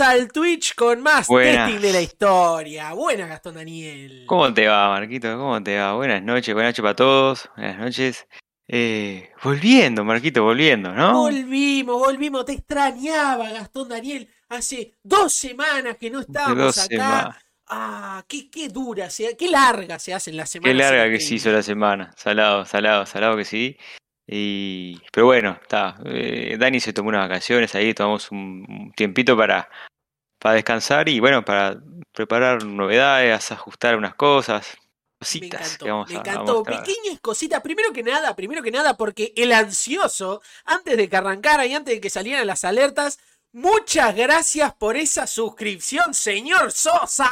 Al Twitch con más testing de la historia. Buenas, Gastón Daniel. ¿Cómo te va, Marquito? ¿Cómo te va? Buenas noches, buenas noches para todos. Buenas noches. Eh, volviendo, Marquito, volviendo, ¿no? Volvimos, volvimos. Te extrañaba, Gastón Daniel. Hace dos semanas que no estábamos acá. Ah, qué, qué dura, qué larga se hacen las semanas. Qué larga que se hizo la semana. Salado, salado, salado que sí. Y, pero bueno, está. Eh, Dani se tomó unas vacaciones ahí, tomamos un, tiempito para, para descansar y bueno, para preparar novedades, ajustar unas cosas, cositas me encantó, me encantó. Pequeñas cositas. Primero que nada, primero que nada, porque el ansioso, antes de que arrancara y antes de que salieran las alertas, muchas gracias por esa suscripción, señor Sosa.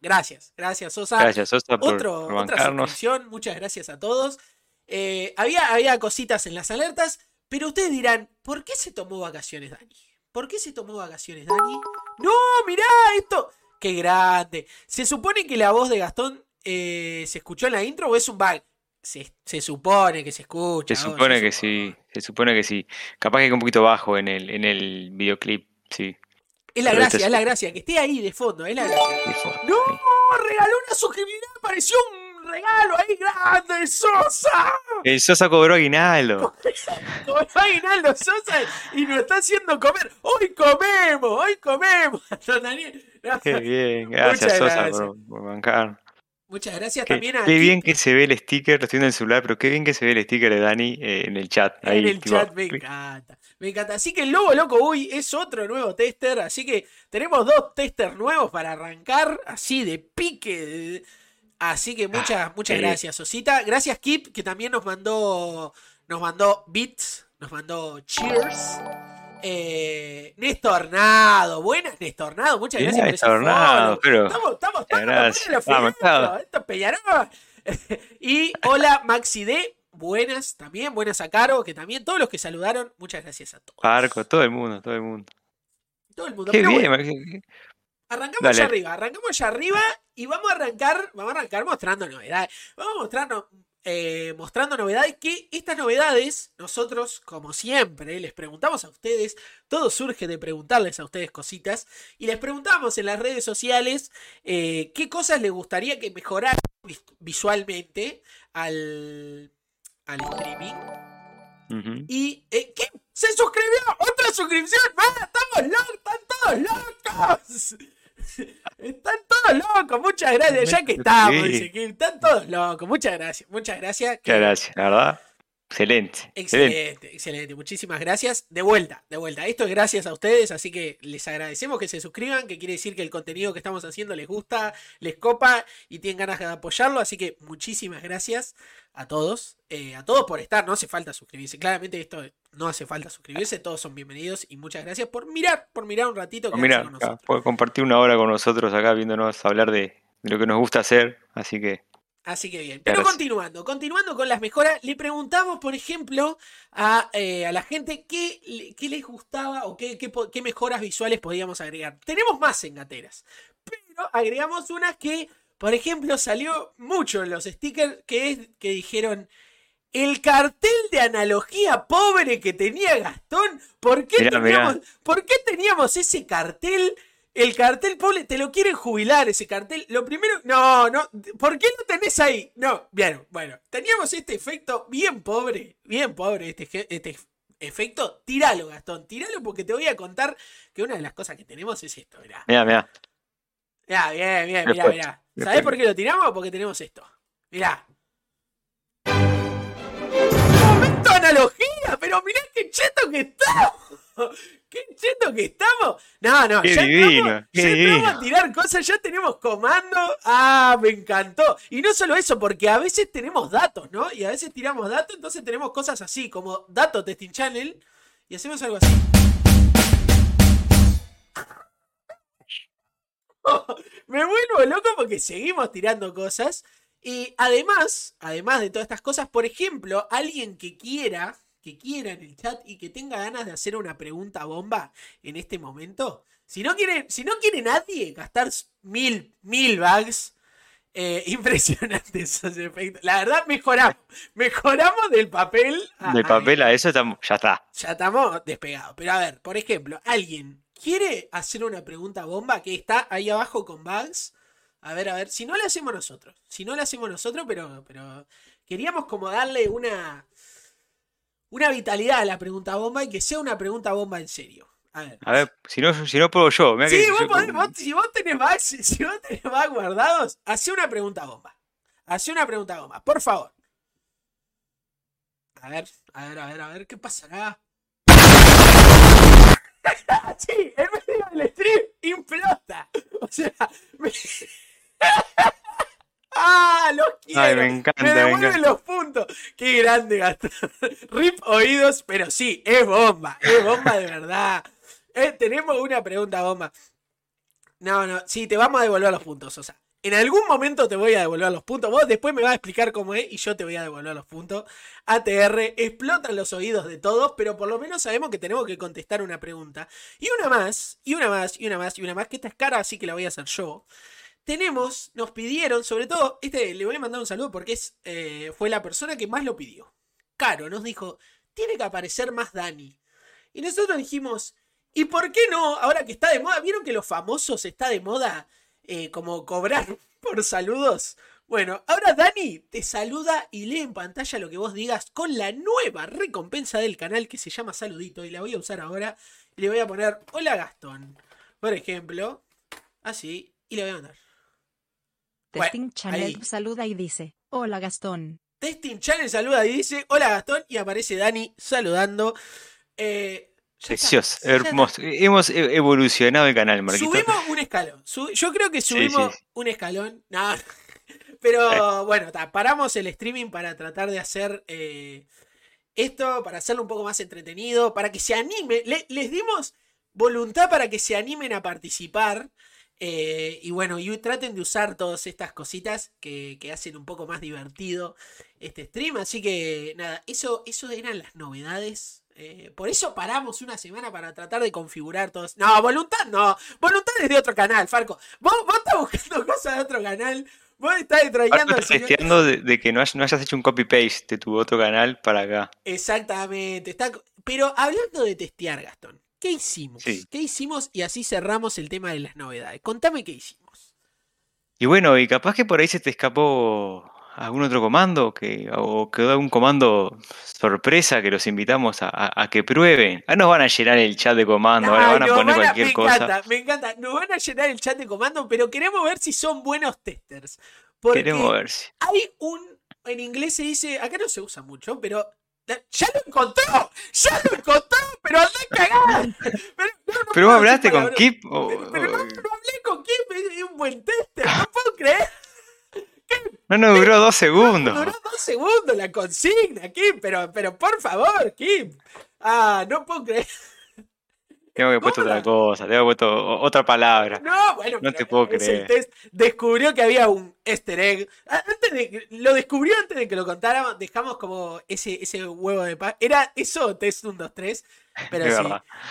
Gracias, gracias Sosa. Gracias Sosa por, Otro, otra suscripción. Muchas gracias a todos. Eh, había, había cositas en las alertas, pero ustedes dirán, ¿por qué se tomó vacaciones Dani? ¿Por qué se tomó vacaciones Dani? No, mirá esto. Qué grande. Se supone que la voz de Gastón eh, se escuchó en la intro o es un bug. Se, supone que se escucha. Se supone que sí, se supone que sí. Capaz que es un poquito bajo en el, en el videoclip, sí. Es la gracia, es la gracia, que esté ahí de fondo, es la gracia. ¡No! Regaló una suscripción, apareció un regalo ahí grande, Sosa. El Sosa cobró aguinaldo. cobró aguinaldo Sosa y nos está haciendo comer. Hoy comemos, hoy comemos. Qué bien, gracias Sosa Por, bancar. Muchas gracias también a. Qué bien que se ve el sticker, lo estoy en el celular, pero qué bien que se ve el sticker de Dani eh, en el chat. en el chat, me encanta. Me encanta. Así que el Lobo Loco hoy es otro nuevo tester. Así que tenemos dos testers nuevos para arrancar así de pique. Así que muchas, ah, muchas gracias, Sosita. Gracias, Kip, que también nos mandó, nos mandó beats, nos mandó cheers. Eh, Nestornado, buenas Nestornado, muchas gracias por Nestornado, pero estamos, estamos, estamos, estamos esto y hola Maxi D, buenas también, buenas a Caro, que también todos los que saludaron, muchas gracias a todos. Arco, todo el mundo, todo el mundo. Todo el mundo. Qué bien, Arrancamos allá arriba, arrancamos allá arriba y vamos a arrancar, vamos a arrancar mostrando novedades. Vamos a mostrarnos, eh, mostrando novedades que estas novedades, nosotros, como siempre, les preguntamos a ustedes, todo surge de preguntarles a ustedes cositas, y les preguntamos en las redes sociales eh, qué cosas les gustaría que mejoraran visualmente al, al streaming. Y eh, ¿qué? ¡Se suscribió! ¡Otra suscripción! ¡Ah, ¡Estamos locos! ¡Están todos locos! Están todos locos, muchas gracias. Ya que estamos, dice que están todos locos. Muchas gracias, muchas gracias. Muchas gracias, la verdad. Excelente. Excelente, excelente. Muchísimas gracias. De vuelta, de vuelta. Esto es gracias a ustedes, así que les agradecemos que se suscriban, que quiere decir que el contenido que estamos haciendo les gusta, les copa y tienen ganas de apoyarlo. Así que muchísimas gracias a todos. Eh, a todos por estar, no hace falta suscribirse. Claramente esto no hace falta suscribirse, todos son bienvenidos y muchas gracias por mirar, por mirar un ratito. Por mirar, por compartir una hora con nosotros acá viéndonos hablar de lo que nos gusta hacer, así que Así que bien. Pero continuando, continuando con las mejoras, le preguntamos, por ejemplo, a, eh, la gente qué, qué, les gustaba o qué, qué, mejoras visuales podíamos agregar. Tenemos más engateras, pero agregamos unas que, por ejemplo, salió mucho en los stickers, que es que dijeron. El cartel de analogía pobre que tenía Gastón, ¿por qué, teníamos, ¿por qué teníamos ese cartel el cartel, pobre, te lo quieren jubilar ese cartel. Lo primero, no, no, ¿por qué lo tenés ahí? No, bien, bueno, teníamos este efecto bien pobre, bien pobre este, este efecto. Tíralo, Gastón, tíralo porque te voy a contar que una de las cosas que tenemos es esto, mirá. Mirá, mirá. Mirá, bien, bien, mirá, mirá. ¿Sabés por qué lo tiramos? Porque tenemos esto. Mirá. ¡Momento analogía! Pero mirá qué cheto que está. ¡Qué cheto que estamos! No, no, ya, divino, estamos, a tirar cosas, ya tenemos comando. Ah, me encantó. Y no solo eso, porque a veces tenemos datos, ¿no? Y a veces tiramos datos, entonces tenemos cosas así, como dato testing channel, y hacemos algo así. me vuelvo loco porque seguimos tirando cosas. Y además, además de todas estas cosas, por ejemplo, alguien que quiera que quiera en el chat y que tenga ganas de hacer una pregunta bomba en este momento. Si no quiere, si no quiere nadie gastar mil, mil bags, eh, impresionantes esos efectos. La verdad, mejoramos. Mejoramos del papel a. Del papel a eso estamos, ya está. Ya estamos despegados. Pero a ver, por ejemplo, alguien quiere hacer una pregunta bomba que está ahí abajo con Bugs. A ver, a ver, si no la hacemos nosotros. Si no la hacemos nosotros, pero, pero queríamos como darle una, una vitalidad a la pregunta bomba y que sea una pregunta bomba en serio. A ver. A ver, si no, si no puedo yo. sí, vos podés, si vos tenés bugs, si vos tenés bugs guardados, hace una pregunta bomba. Hace una pregunta bomba, por favor. A ver, a ver, a ver, a ver, ¿qué pasará? sí, en medio del stream implota. O sea, me... ¡Ah! ¡Los quiero! Ay, me encanta. Me devuelven los puntos. ¡Qué grande Gastón! Rip oídos, pero sí, es bomba. Es bomba de verdad. Eh, tenemos una pregunta bomba. No, no, sí, te vamos a devolver los puntos, o sea. En algún momento te voy a devolver los puntos. Vos después me vas a explicar cómo es y yo te voy a devolver los puntos. ATR explotan los oídos de todos, pero por lo menos sabemos que tenemos que contestar una pregunta. Y una más, y una más, y una más, y una más, que esta es cara, así que la voy a hacer yo. Tenemos, nos pidieron, sobre todo, este le voy a mandar un saludo porque es, eh, fue la persona que más lo pidió. Caro nos dijo, tiene que aparecer más Dani. Y nosotros dijimos, ¿y por qué no? Ahora que está de moda, ¿vieron que los famosos está de moda? Eh, como cobrar por saludos. Bueno, ahora Dani te saluda y lee en pantalla lo que vos digas con la nueva recompensa del canal que se llama Saludito y la voy a usar ahora. Le voy a poner Hola Gastón, por ejemplo. Así, y le voy a mandar. Testing Channel saluda y dice, Hola Gastón. Testing Channel saluda y dice, Hola Gastón, y aparece Dani saludando. Eh, Precioso, hermoso. Hemos e-, evolucionado el canal, Marquito. Subimos un escalón. yo creo que subimos un escalón. No. Pero bueno, paramos el streaming para tratar de hacer eh, esto, para hacerlo un poco más entretenido, para que se anime. les dimos voluntad para que se animen a participar. Eh, y bueno, y traten de usar todas estas cositas que, que, hacen un poco más divertido este stream. Así que nada, eso, eso eran las novedades eh, por eso paramos una semana para tratar de configurar todos. No, voluntad no. Voluntad es de otro canal, Farco. Vos, estás buscando cosas de otro canal. Vos estás trayendo. Estás de, que no, hayas hecho un copy-paste de tu otro canal para acá. Exactamente. Está... Pero hablando de testear, Gastón, ¿qué hicimos? ¿Qué hicimos? Y así cerramos el tema de las novedades. Contame qué hicimos. Y bueno, y capaz que por ahí se te escapó algún otro comando que, o quedó algún comando sorpresa que los invitamos a, que prueben. Ah, nos van a llenar el chat de comando, ahora van a poner cualquier me cosa. Encanta, me encanta, nos van a llenar el chat de comando, pero queremos ver si son buenos testers. Porque queremos ver si. Hay un, en inglés se dice, acá no se usa mucho, pero ¡Ya lo encontró! ¡Ya lo encontró! ¡Pero anda a cagar! Pero, vos hablaste con Kip. Pero, pero no, no, hablé con Kip, es un buen tester, no puedo creer. No nos duró dos segundos. Duró dos segundos la consigna, Kim, pero, pero por favor, Kim. Ah, no puedo creer. Tengo que puesto otra cosa, tengo que puesto otra palabra. No, bueno, no te puedo creer. descubrió que había un easter egg. Antes de, lo descubrió antes de que lo contáramos. Dejamos como ese, ese huevo de paz. Era eso, test 1, 2, 3. Pero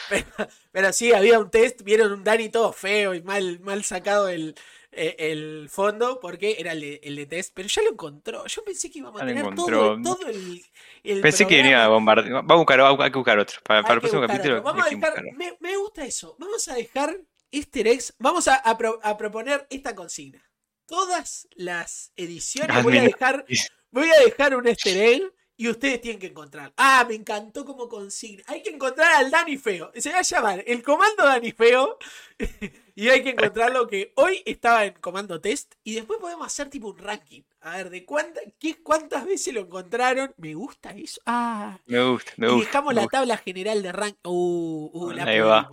sí. Pero, sí, había un test. Vieron un Dani todo feo y mal, mal sacado el, eh, el fondo porque era el de, test, pero ya lo encontró. Yo pensé que íbamos a tener todo, el, Pensé que venía a bombardear. Vamos a buscar, hay que buscar otro. Para, el próximo capítulo. Vamos a dejar, me, gusta eso. Vamos a dejar easter eggs. Vamos a, proponer esta consigna. Todas las ediciones voy a dejar. Voy a dejar un easter egg y ustedes tienen que encontrar. Ah, me encantó como consigna. Hay que encontrar al Dani Feo. Se va a llamar el comando Dani Feo. y hay que encontrarlo que hoy estaba en comando test. Y después podemos hacer tipo un ranking. A ver, de cuánta, qué, cuántas veces lo encontraron. Me gusta eso. Ah. Me gusta, me gusta. Y dejamos la tabla general de ranking. Uh, uh, la Ahí va.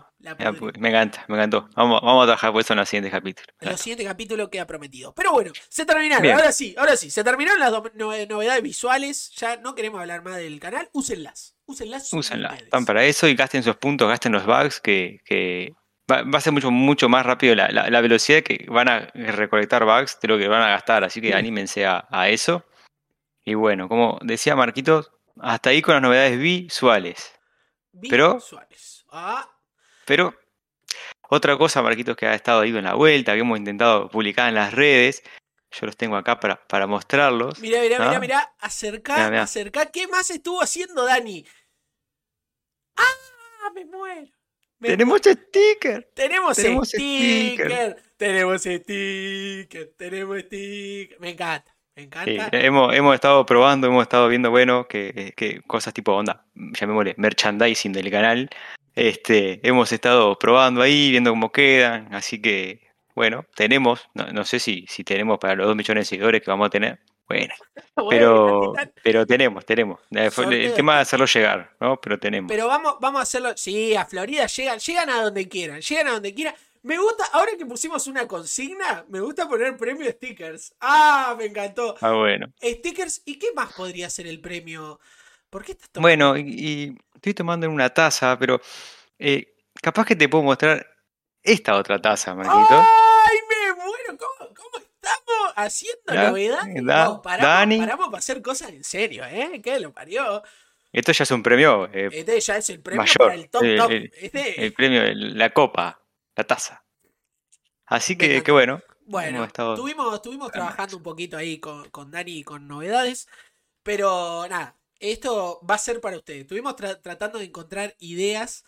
Me encanta, me encantó. Vamos, vamos a trabajar por eso en los siguientes capítulos. En los siguientes capítulos queda prometido. Pero bueno, se terminaron. Ahora sí, ahora sí. Se terminaron las novedades visuales. Ya no queremos hablar más del canal. Úsenlas. Úsenlas. Úsenlas. Están para eso y gasten sus puntos, gasten los bugs que, que va, a ser mucho, mucho más rápido la, la, velocidad que van a recolectar bugs de lo que van a gastar. Así que anímense a, a eso. Y bueno, como decía Marquitos, hasta ahí con las novedades visuales. Visuales. Ah. Pero otra cosa, Marquitos, que ha estado ahí en la vuelta, que hemos intentado publicar en las redes. Yo los tengo acá para, para mostrarlos. Mira, mira, mira, mira. Acerca, acerca. ¿Qué más estuvo haciendo Dani? ¡Ah! Me muero. Tenemos sticker. Tenemos, tenemos sticker. Tenemos sticker. Tenemos sticker. Me encanta. Me encanta. hemos, hemos estado probando, hemos estado viendo, bueno, que, que cosas tipo onda, llamémosle merchandising del canal. Este, hemos estado probando ahí, viendo cómo quedan. Así que, bueno, tenemos, no, no sé si, si tenemos para los dos millones de seguidores que vamos a tener. Bueno, pero, pero tenemos, tenemos. El tema de hacerlo llegar, ¿no? Pero tenemos. Pero vamos, vamos a hacerlo. Sí, a Florida llegan, llegan a donde quieran, llegan a donde quieran. Me gusta, ahora que pusimos una consigna, me gusta poner premio stickers. Ah, me encantó. Ah, bueno. Stickers, ¿y qué más podría ser el premio? ¿Por qué estás tomando? Bueno, y, estoy tomando en una taza, pero eh, capaz que te puedo mostrar esta otra taza, Marquito. ¡Ay, me muero! ¿Cómo, cómo estamos haciendo novedades? paramos, paramos, para hacer cosas en serio, ¿eh? ¿Qué lo parió? Esto ya es un premio. Eh, este ya es el premio para el top top. Este el premio, la copa la taza. Así que, qué bueno. Bueno, estuvimos, estuvimos trabajando un poquito ahí con, con Dani con novedades, pero nada, esto va a ser para ustedes. Estuvimos tratando de encontrar ideas.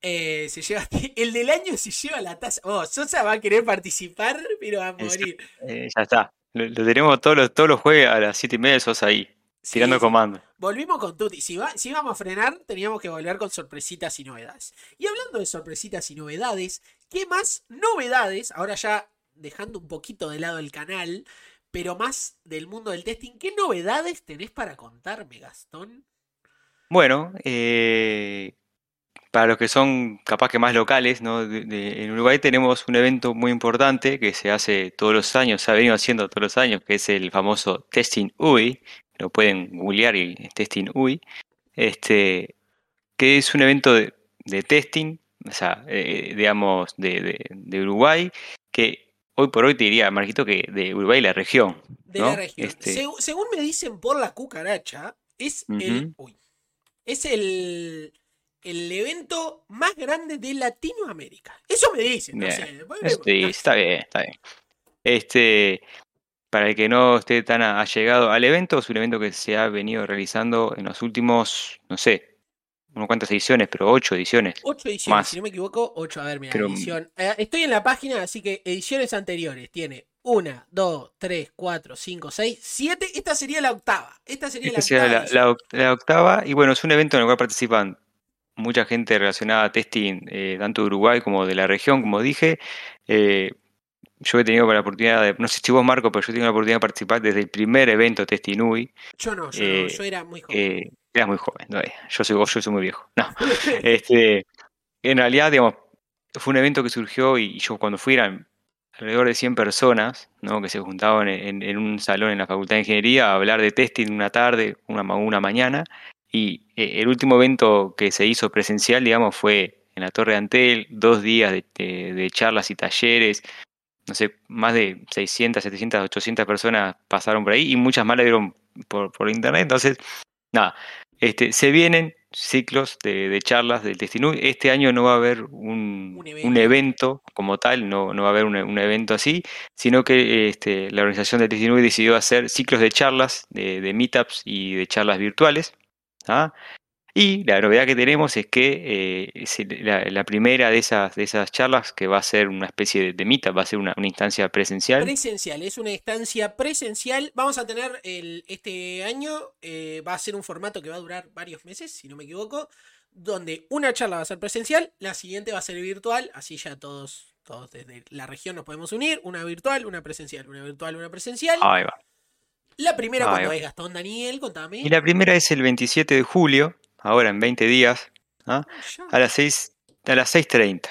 Eh, se lleva el del año se lleva la taza. Oh, Sosa va a querer participar, pero va a morir. Eh, ya está. Lo, tenemos todos los, todos los jueves a las 7 y media de Sosa ahí. tirando comando. Volvimos con Tuti. Si, va, si íbamos a frenar, teníamos que volver con sorpresitas y novedades. Y hablando de sorpresitas y novedades, ¿Qué más novedades? Ahora ya dejando un poquito de lado el canal, pero más del mundo del testing, ¿qué novedades tenés para contarme, Gastón? Bueno, eh, para los que son capaz que más locales, ¿no? en Uruguay tenemos un evento muy importante que se hace todos los años, se ha venido haciendo todos los años, que es el famoso Testing UI, lo pueden googlear y Testing UI, este, que es un evento de, de testing o sea, eh, digamos, de, Uruguay, que hoy por hoy te diría, Marquito, que de Uruguay la región. De la región. Este según me dicen por la cucaracha, es el. es el. El evento más grande de Latinoamérica. Eso me dicen. No sí, está bien, está bien. Este, para el que no esté tan allegado al evento, es un evento que se ha venido realizando en los últimos, no sé, no cuántas ediciones, pero ocho ediciones. Ocho ediciones, si no me equivoco, ocho. A ver, mira, edición. Eh, estoy en la página, así que ediciones anteriores. Tiene una, dos, tres, cuatro, cinco, seis, siete. Esta sería la octava. Esta sería, la, octava la, octava. Y bueno, es un evento en el cual participan mucha gente relacionada a testing, eh, tanto de Uruguay como de la región, como dije. Eh, yo he tenido la oportunidad de, no sé si vos Marco, pero yo he tenido la oportunidad de participar desde el primer evento Testing UI. Yo no, yo, no, yo era muy joven. Eras muy joven, no, yo soy yo soy muy viejo. No. este, en realidad, digamos, fue un evento que surgió y yo cuando fui eran alrededor de 100 personas, ¿no? Que se juntaban en, un salón en la Facultad de Ingeniería a hablar de testing una tarde, una, una mañana. Y eh, el último evento que se hizo presencial, digamos, fue en la Torre de Antel, dos días de, charlas y talleres, no sé, más de 600, 700, 800 personas pasaron por ahí y muchas más la vieron por, por internet. Entonces, nada, este, se vienen ciclos de, charlas del Testinui. Este año no va a haber un, evento. como tal, no, no va a haber un, evento así, sino que este, la organización del Testinui decidió hacer ciclos de charlas, de, de meetups y de charlas virtuales. ¿ah? Y la novedad que tenemos es que eh, la, primera de esas, de esas charlas, que va a ser una especie de, de meetup, va a ser una, instancia presencial. Presencial, es una instancia presencial. Vamos a tener el, este año, eh, va a ser un formato que va a durar varios meses, si no me equivoco, donde una charla va a ser presencial, la siguiente va a ser virtual, así ya todos, todos desde la región nos podemos unir, una virtual, una presencial, una virtual, una presencial. Ahí va. La primera, cuando es Gastón Daniel, contame. Y la primera es el 27 de julio ahora en 20 días, ¿ah? a las 6, a las 6.30.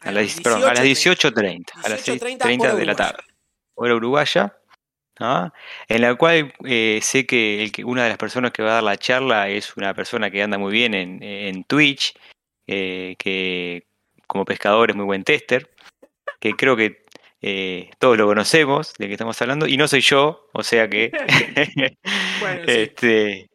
A, a las 18.30. A las 6.30 de la tarde. Hora uruguaya. ¿ah? En la cual eh, sé que, el, una de las personas que va a dar la charla es una persona que anda muy bien en, en Twitch, eh, que como pescador es muy buen tester, que creo que eh, todos lo conocemos, de que estamos hablando, y no soy yo, o sea que bueno, este,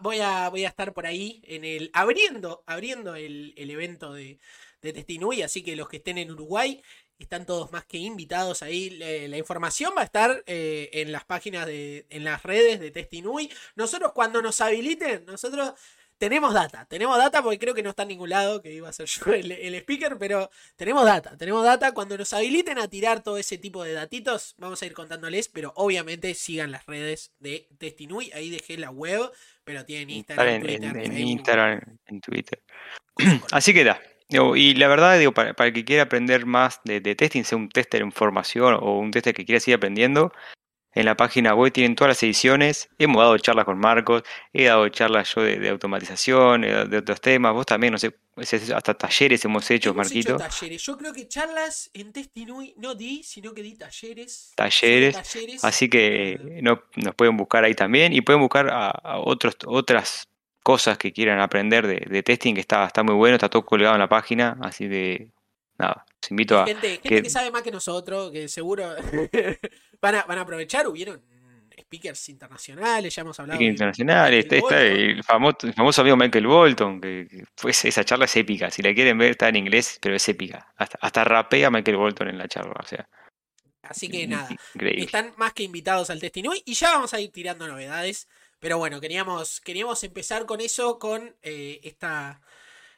voy, a, voy a estar por ahí en el abriendo, abriendo el, evento de, de Testinui, así que los que estén en Uruguay están todos más que invitados ahí. La, información va a estar eh, en las páginas de, en las redes de Testinui. Nosotros cuando nos habiliten, nosotros tenemos data, tenemos data porque creo que no está en ningún lado, que iba a ser yo el, speaker, pero tenemos data, tenemos data. Cuando nos habiliten a tirar todo ese tipo de datitos, vamos a ir contándoles, pero obviamente sigan las redes de Testinui, ahí dejé la web, pero tienen Instagram, en, Twitter, en, Instagram, en Twitter. Así que da. Y la verdad, digo, para, el que quiera aprender más de, de, testing, sea un tester en formación o un tester que quiera seguir aprendiendo, en la página web tienen todas las ediciones. Hemos dado charlas con Marcos, he dado charlas yo de, automatización, de, otros temas. Vos también, no sé, hasta talleres hemos hecho, hemos Marquito. Hecho talleres. Yo creo que charlas en Testinui no di, sino que di talleres. Talleres. Así que no, nos pueden buscar ahí también y pueden buscar a, otros, otras cosas que quieran aprender de, testing, que está, está muy bueno, está todo colgado en la página. Así de nada, os invito a. Gente, gente que sabe más que nosotros, que seguro van a, aprovechar, hubieron speakers internacionales, ya hemos hablado. Speakers internacionales, está, el, famoso, amigo Michael Bolton, que, fue esa charla es épica, si la quieren ver está en inglés, pero es épica. Hasta, hasta rapea Michael Bolton en la charla, o sea. Así que nada, están más que invitados al Testinui y ya vamos a ir tirando novedades. Pero bueno, queríamos, queríamos empezar con eso, con eh, esta...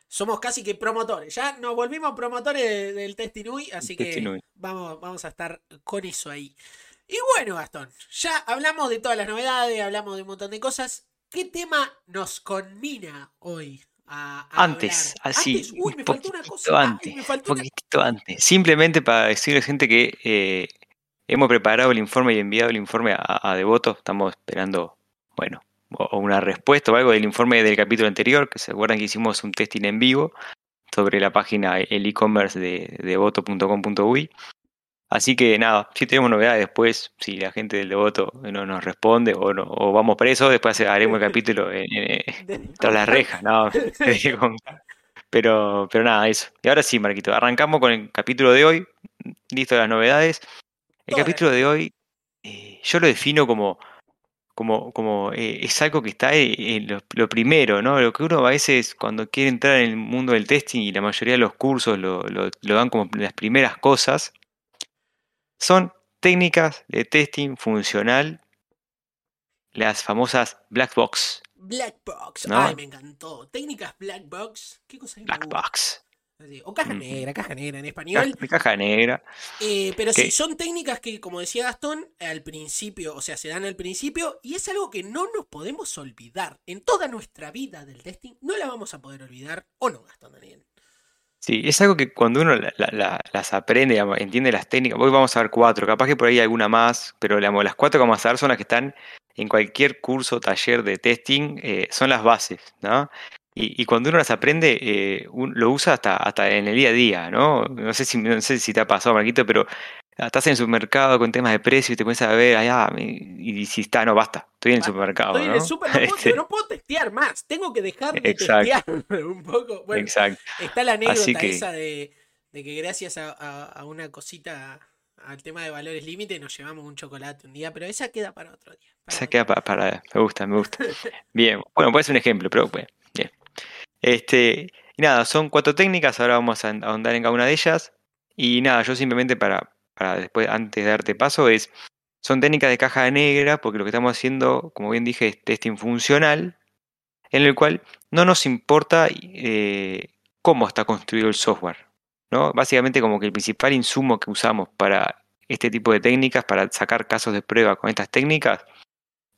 Somos casi que promotores, ya nos volvimos promotores del Testinui, así que vamos, vamos a estar con eso ahí. Y bueno, Gastón, ya hablamos de todas las novedades, hablamos de un montón de cosas. ¿Qué tema nos conmina hoy? A, antes, así, un poquito antes, un poquito antes. Simplemente para decirle a gente que eh, hemos preparado el informe y enviado el informe a, a Devoto. Estamos esperando, bueno, o una respuesta o algo del informe del capítulo anterior, que se acuerdan que hicimos un testing en vivo sobre la página el e-commerce de devoto.com.uy. Así que nada, si tenemos novedades después, si la gente del devoto no nos responde o, no, o vamos presos, después haremos el capítulo tras las rejas, ¿no? pero, pero nada, eso. Y ahora sí, Marquito, arrancamos con el capítulo de hoy, listo las novedades. El capítulo de hoy, eh, yo lo defino como, como, como eh, es algo que está en lo, primero, ¿no? Lo que uno a veces cuando quiere entrar en el mundo del testing y la mayoría de los cursos lo, lo dan como las primeras cosas, son técnicas de testing funcional, las famosas black box. Black box, ay, me encantó. Técnicas black box, ¿qué cosa es? Black box. O caja negra, caja negra en español. Caja, negra. Eh, pero sí, son técnicas que, como decía Gastón, al principio, o sea, se dan al principio y es algo que no nos podemos olvidar. En toda nuestra vida del testing no la vamos a poder olvidar, ¿o no, Gastón Daniel? Sí, es algo que cuando uno las aprende, entiende las técnicas, hoy vamos a ver cuatro, capaz que por ahí hay alguna más, pero las cuatro que vamos a ver son las que están en cualquier curso, taller de testing, eh, son las bases, ¿no? Y, cuando uno las aprende, eh, lo usa hasta, hasta en el día a día, ¿no? No sé si, no sé si te ha pasado, Marquito, pero estás en el supermercado con temas de precio y te comienzas a ver, allá, y, si está, no, basta, estoy en el supermercado. Estoy en el super, este no, puedo, testear más, tengo que dejar de testear un poco. Bueno, Exacto. está la anécdota esa de, que gracias a, una cosita, al tema de valores límite, nos llevamos un chocolate un día, pero esa queda para otro día. esa queda para, para, me gusta, me gusta. bien, bueno, puede ser un ejemplo, pero bueno, bien. Este, y nada, son cuatro técnicas, ahora vamos a ahondar en cada una de ellas. Y nada, yo simplemente para, para después, antes de darte paso, es, son técnicas de caja negra, porque lo que estamos haciendo, como bien dije, es testing funcional, en el cual no nos importa eh, cómo está construido el software. ¿no? Básicamente como que el principal insumo que usamos para este tipo de técnicas, para sacar casos de prueba con estas técnicas,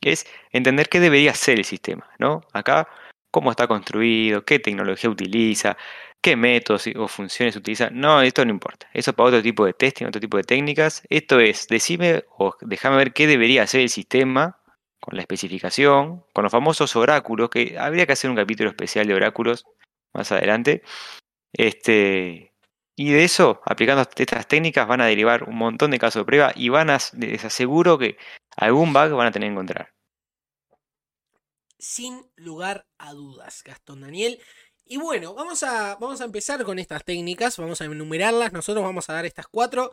es entender qué debería ser el sistema. ¿no? Acá, cómo está construido, qué tecnología utiliza, qué métodos o funciones utiliza. No, esto no importa. Eso para otro tipo de testing, otro tipo de técnicas. Esto es, decime o déjame ver qué debería hacer el sistema con la especificación, con los famosos oráculos, que habría que hacer un capítulo especial de oráculos más adelante. Este, y de eso, aplicando estas técnicas, van a derivar un montón de casos de prueba y van a, les aseguro que algún bug van a tener que encontrar. Sin lugar a dudas, Gastón Daniel. Y bueno, vamos a, vamos a empezar con estas técnicas, vamos a enumerarlas, nosotros vamos a dar estas cuatro.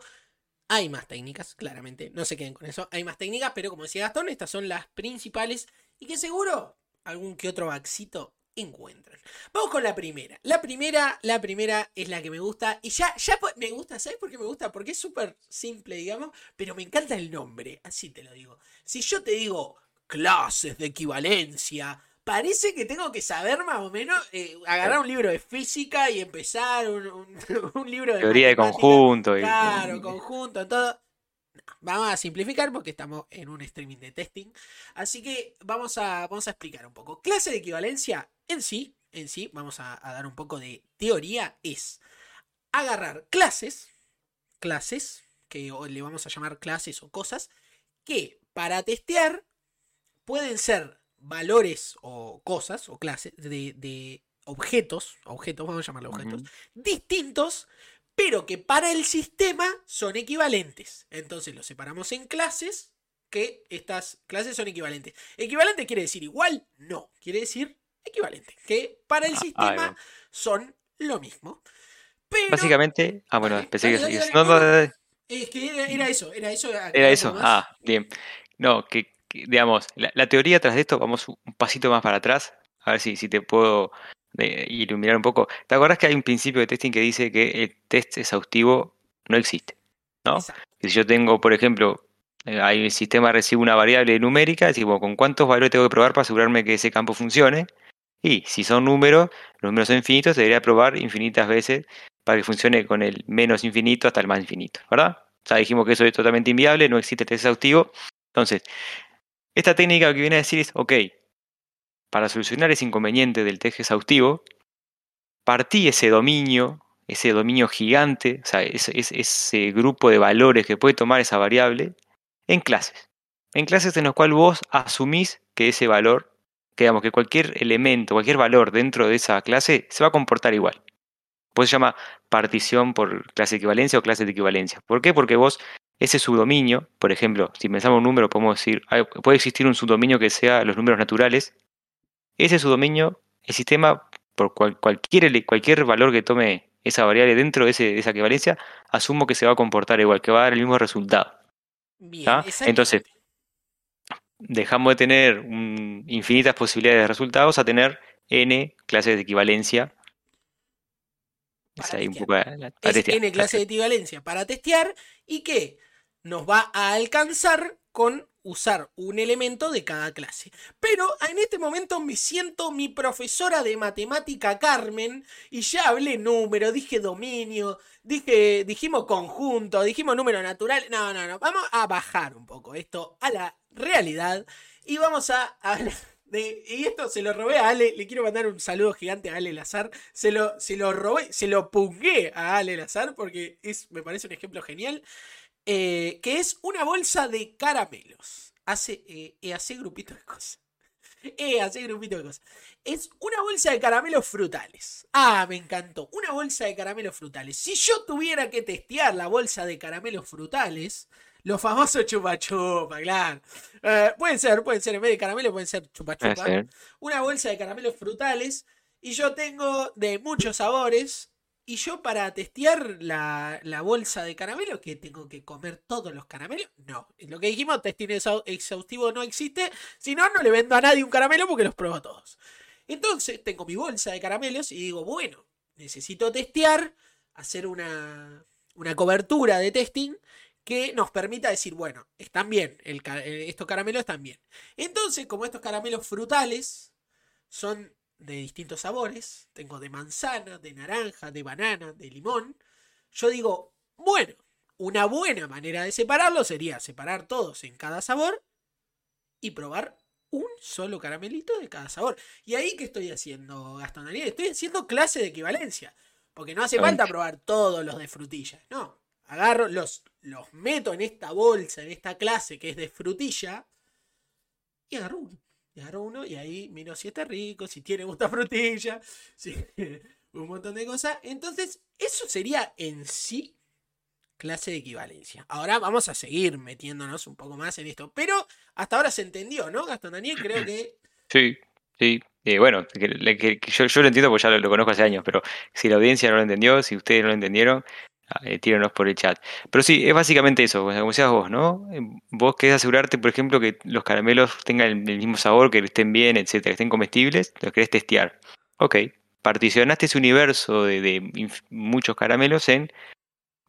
Hay más técnicas, claramente, no se queden con eso, hay más técnicas, pero como decía Gastón, estas son las principales y que seguro algún que otro baxito encuentran. Vamos con la primera. La primera, la primera es la que me gusta y ya, ya me gusta, ¿sabes por qué me gusta? Porque es súper simple, digamos, pero me encanta el nombre, así te lo digo. Si yo te digo clases de equivalencia, parece que tengo que saber más o menos, eh, agarrar un libro de física y empezar un, libro de... Teoría de conjunto. Claro, conjunto, todo. vamos a simplificar porque estamos en un streaming de testing. Así que vamos a, vamos a explicar un poco. Clase de equivalencia en sí, en sí, vamos a dar un poco de teoría, es agarrar clases, clases, que le vamos a llamar clases o cosas, que para testear pueden ser valores o cosas o clases de, objetos, objetos, vamos a llamarlo objetos, distintos, pero que para el sistema son equivalentes. Entonces los separamos en clases, que estas clases son equivalentes. ¿Equivalente quiere decir igual? No, quiere decir equivalente, que para el ah, sistema son lo mismo. Básicamente, ah, bueno, pensé que es que era, eso, era eso. Era eso, ah, bien. No, que, digamos, la, teoría tras de esto, vamos un pasito más para atrás, a ver si, si te puedo eh, iluminar un poco. ¿Te acuerdas que hay un principio de testing que dice que el test exhaustivo no existe? ¿No? Si yo tengo, por ejemplo, eh, hay un sistema recibe una variable numérica, decimos, ¿con cuántos valores tengo que probar para asegurarme que ese campo funcione? Y si son números, los números son infinitos, debería probar infinitas veces para que funcione con el menos infinito hasta el más infinito, ¿verdad? O sea, dijimos que eso es totalmente inviable, no existe test exhaustivo. Entonces, esta técnica lo que viene a decir es, ok, para solucionar ese inconveniente del test exhaustivo, partí ese dominio, ese dominio gigante, o sea, ese, ese grupo de valores que puede tomar esa variable, en clases. En clases en las cuales vos asumís que ese valor, que digamos que cualquier elemento, cualquier valor dentro de esa clase se va a comportar igual. Pues se llama partición por clase de equivalencia o clase de equivalencia. ¿Por qué? Porque vos, ese subdominio, por ejemplo, si pensamos un número, podemos decir, puede existir un subdominio que sea los números naturales. Ese subdominio, el sistema, por cualquier, cualquier valor que tome esa variable dentro de, esa equivalencia, asumo que se va a comportar igual, que va a dar el mismo resultado. Bien, Entonces, dejamos de tener infinitas posibilidades de resultados a tener n clases de equivalencia es ahí un poco N clase de equivalencia para testear y que nos va a alcanzar con usar un elemento de cada clase. Pero en este momento me siento mi profesora de matemática Carmen y ya hablé número, dije dominio, dije, dijimos conjunto, dijimos número natural. No, no, no, vamos a bajar un poco esto a la realidad y vamos a hablar y esto se lo robé a Ale, le quiero mandar un saludo gigante a Ale Lazar. Se lo, se lo robé, se lo pungué a Ale Lazar porque es, me parece un ejemplo genial. Eh, que es una bolsa de caramelos. Hace, eh, hace grupito de cosas. Eh, hace grupito de cosas. Es una bolsa de caramelos frutales. Ah, me encantó. Una bolsa de caramelos frutales. Si yo tuviera que testear la bolsa de caramelos frutales, los famosos chupa chupa, claro. Eh, pueden ser, pueden ser, en vez de caramelo pueden ser chupa chupa. Una bolsa de caramelos frutales. Y yo tengo de muchos sabores. Y yo para testear la, bolsa de caramelos, que tengo que comer todos los caramelos, no. Lo que dijimos, testing exhaustivo no existe. Si no, no le vendo a nadie un caramelo porque los pruebo todos. Entonces, tengo mi bolsa de caramelos y digo, bueno, necesito testear, hacer una, una cobertura de testing que nos permita decir, bueno, están bien, estos caramelos están bien. Entonces, como estos caramelos frutales son de distintos sabores, tengo de manzana, de naranja, de banana, de limón, yo digo, bueno, una buena manera de separarlo sería separar todos en cada sabor y probar un solo caramelito de cada sabor. Y ahí que estoy haciendo, Gastón Daniel, estoy haciendo clase de equivalencia. Porque no hace falta probar todos los de frutilla. No, agarro, los, los meto en esta bolsa, en esta clase que es de frutilla, y agarro uno. Agarro uno y ahí miro si está rico, si tiene gusta frutilla, un montón de cosas. Entonces, eso sería en sí clase de equivalencia. Ahora vamos a seguir metiéndonos un poco más en esto. Pero hasta ahora se entendió, ¿no, Gastón Daniel? Creo que. Sí, sí. Eh, bueno, que, yo, lo entiendo porque ya lo, conozco hace años, pero si la audiencia no lo entendió, si ustedes no lo entendieron, eh, tírenos por el chat. Pero sí, es básicamente eso, como decías vos, ¿no? Vos querés asegurarte, por ejemplo, que los caramelos tengan el, mismo sabor, que estén bien, etcétera, que estén comestibles, los querés testear. Ok, particionaste ese universo de, muchos caramelos en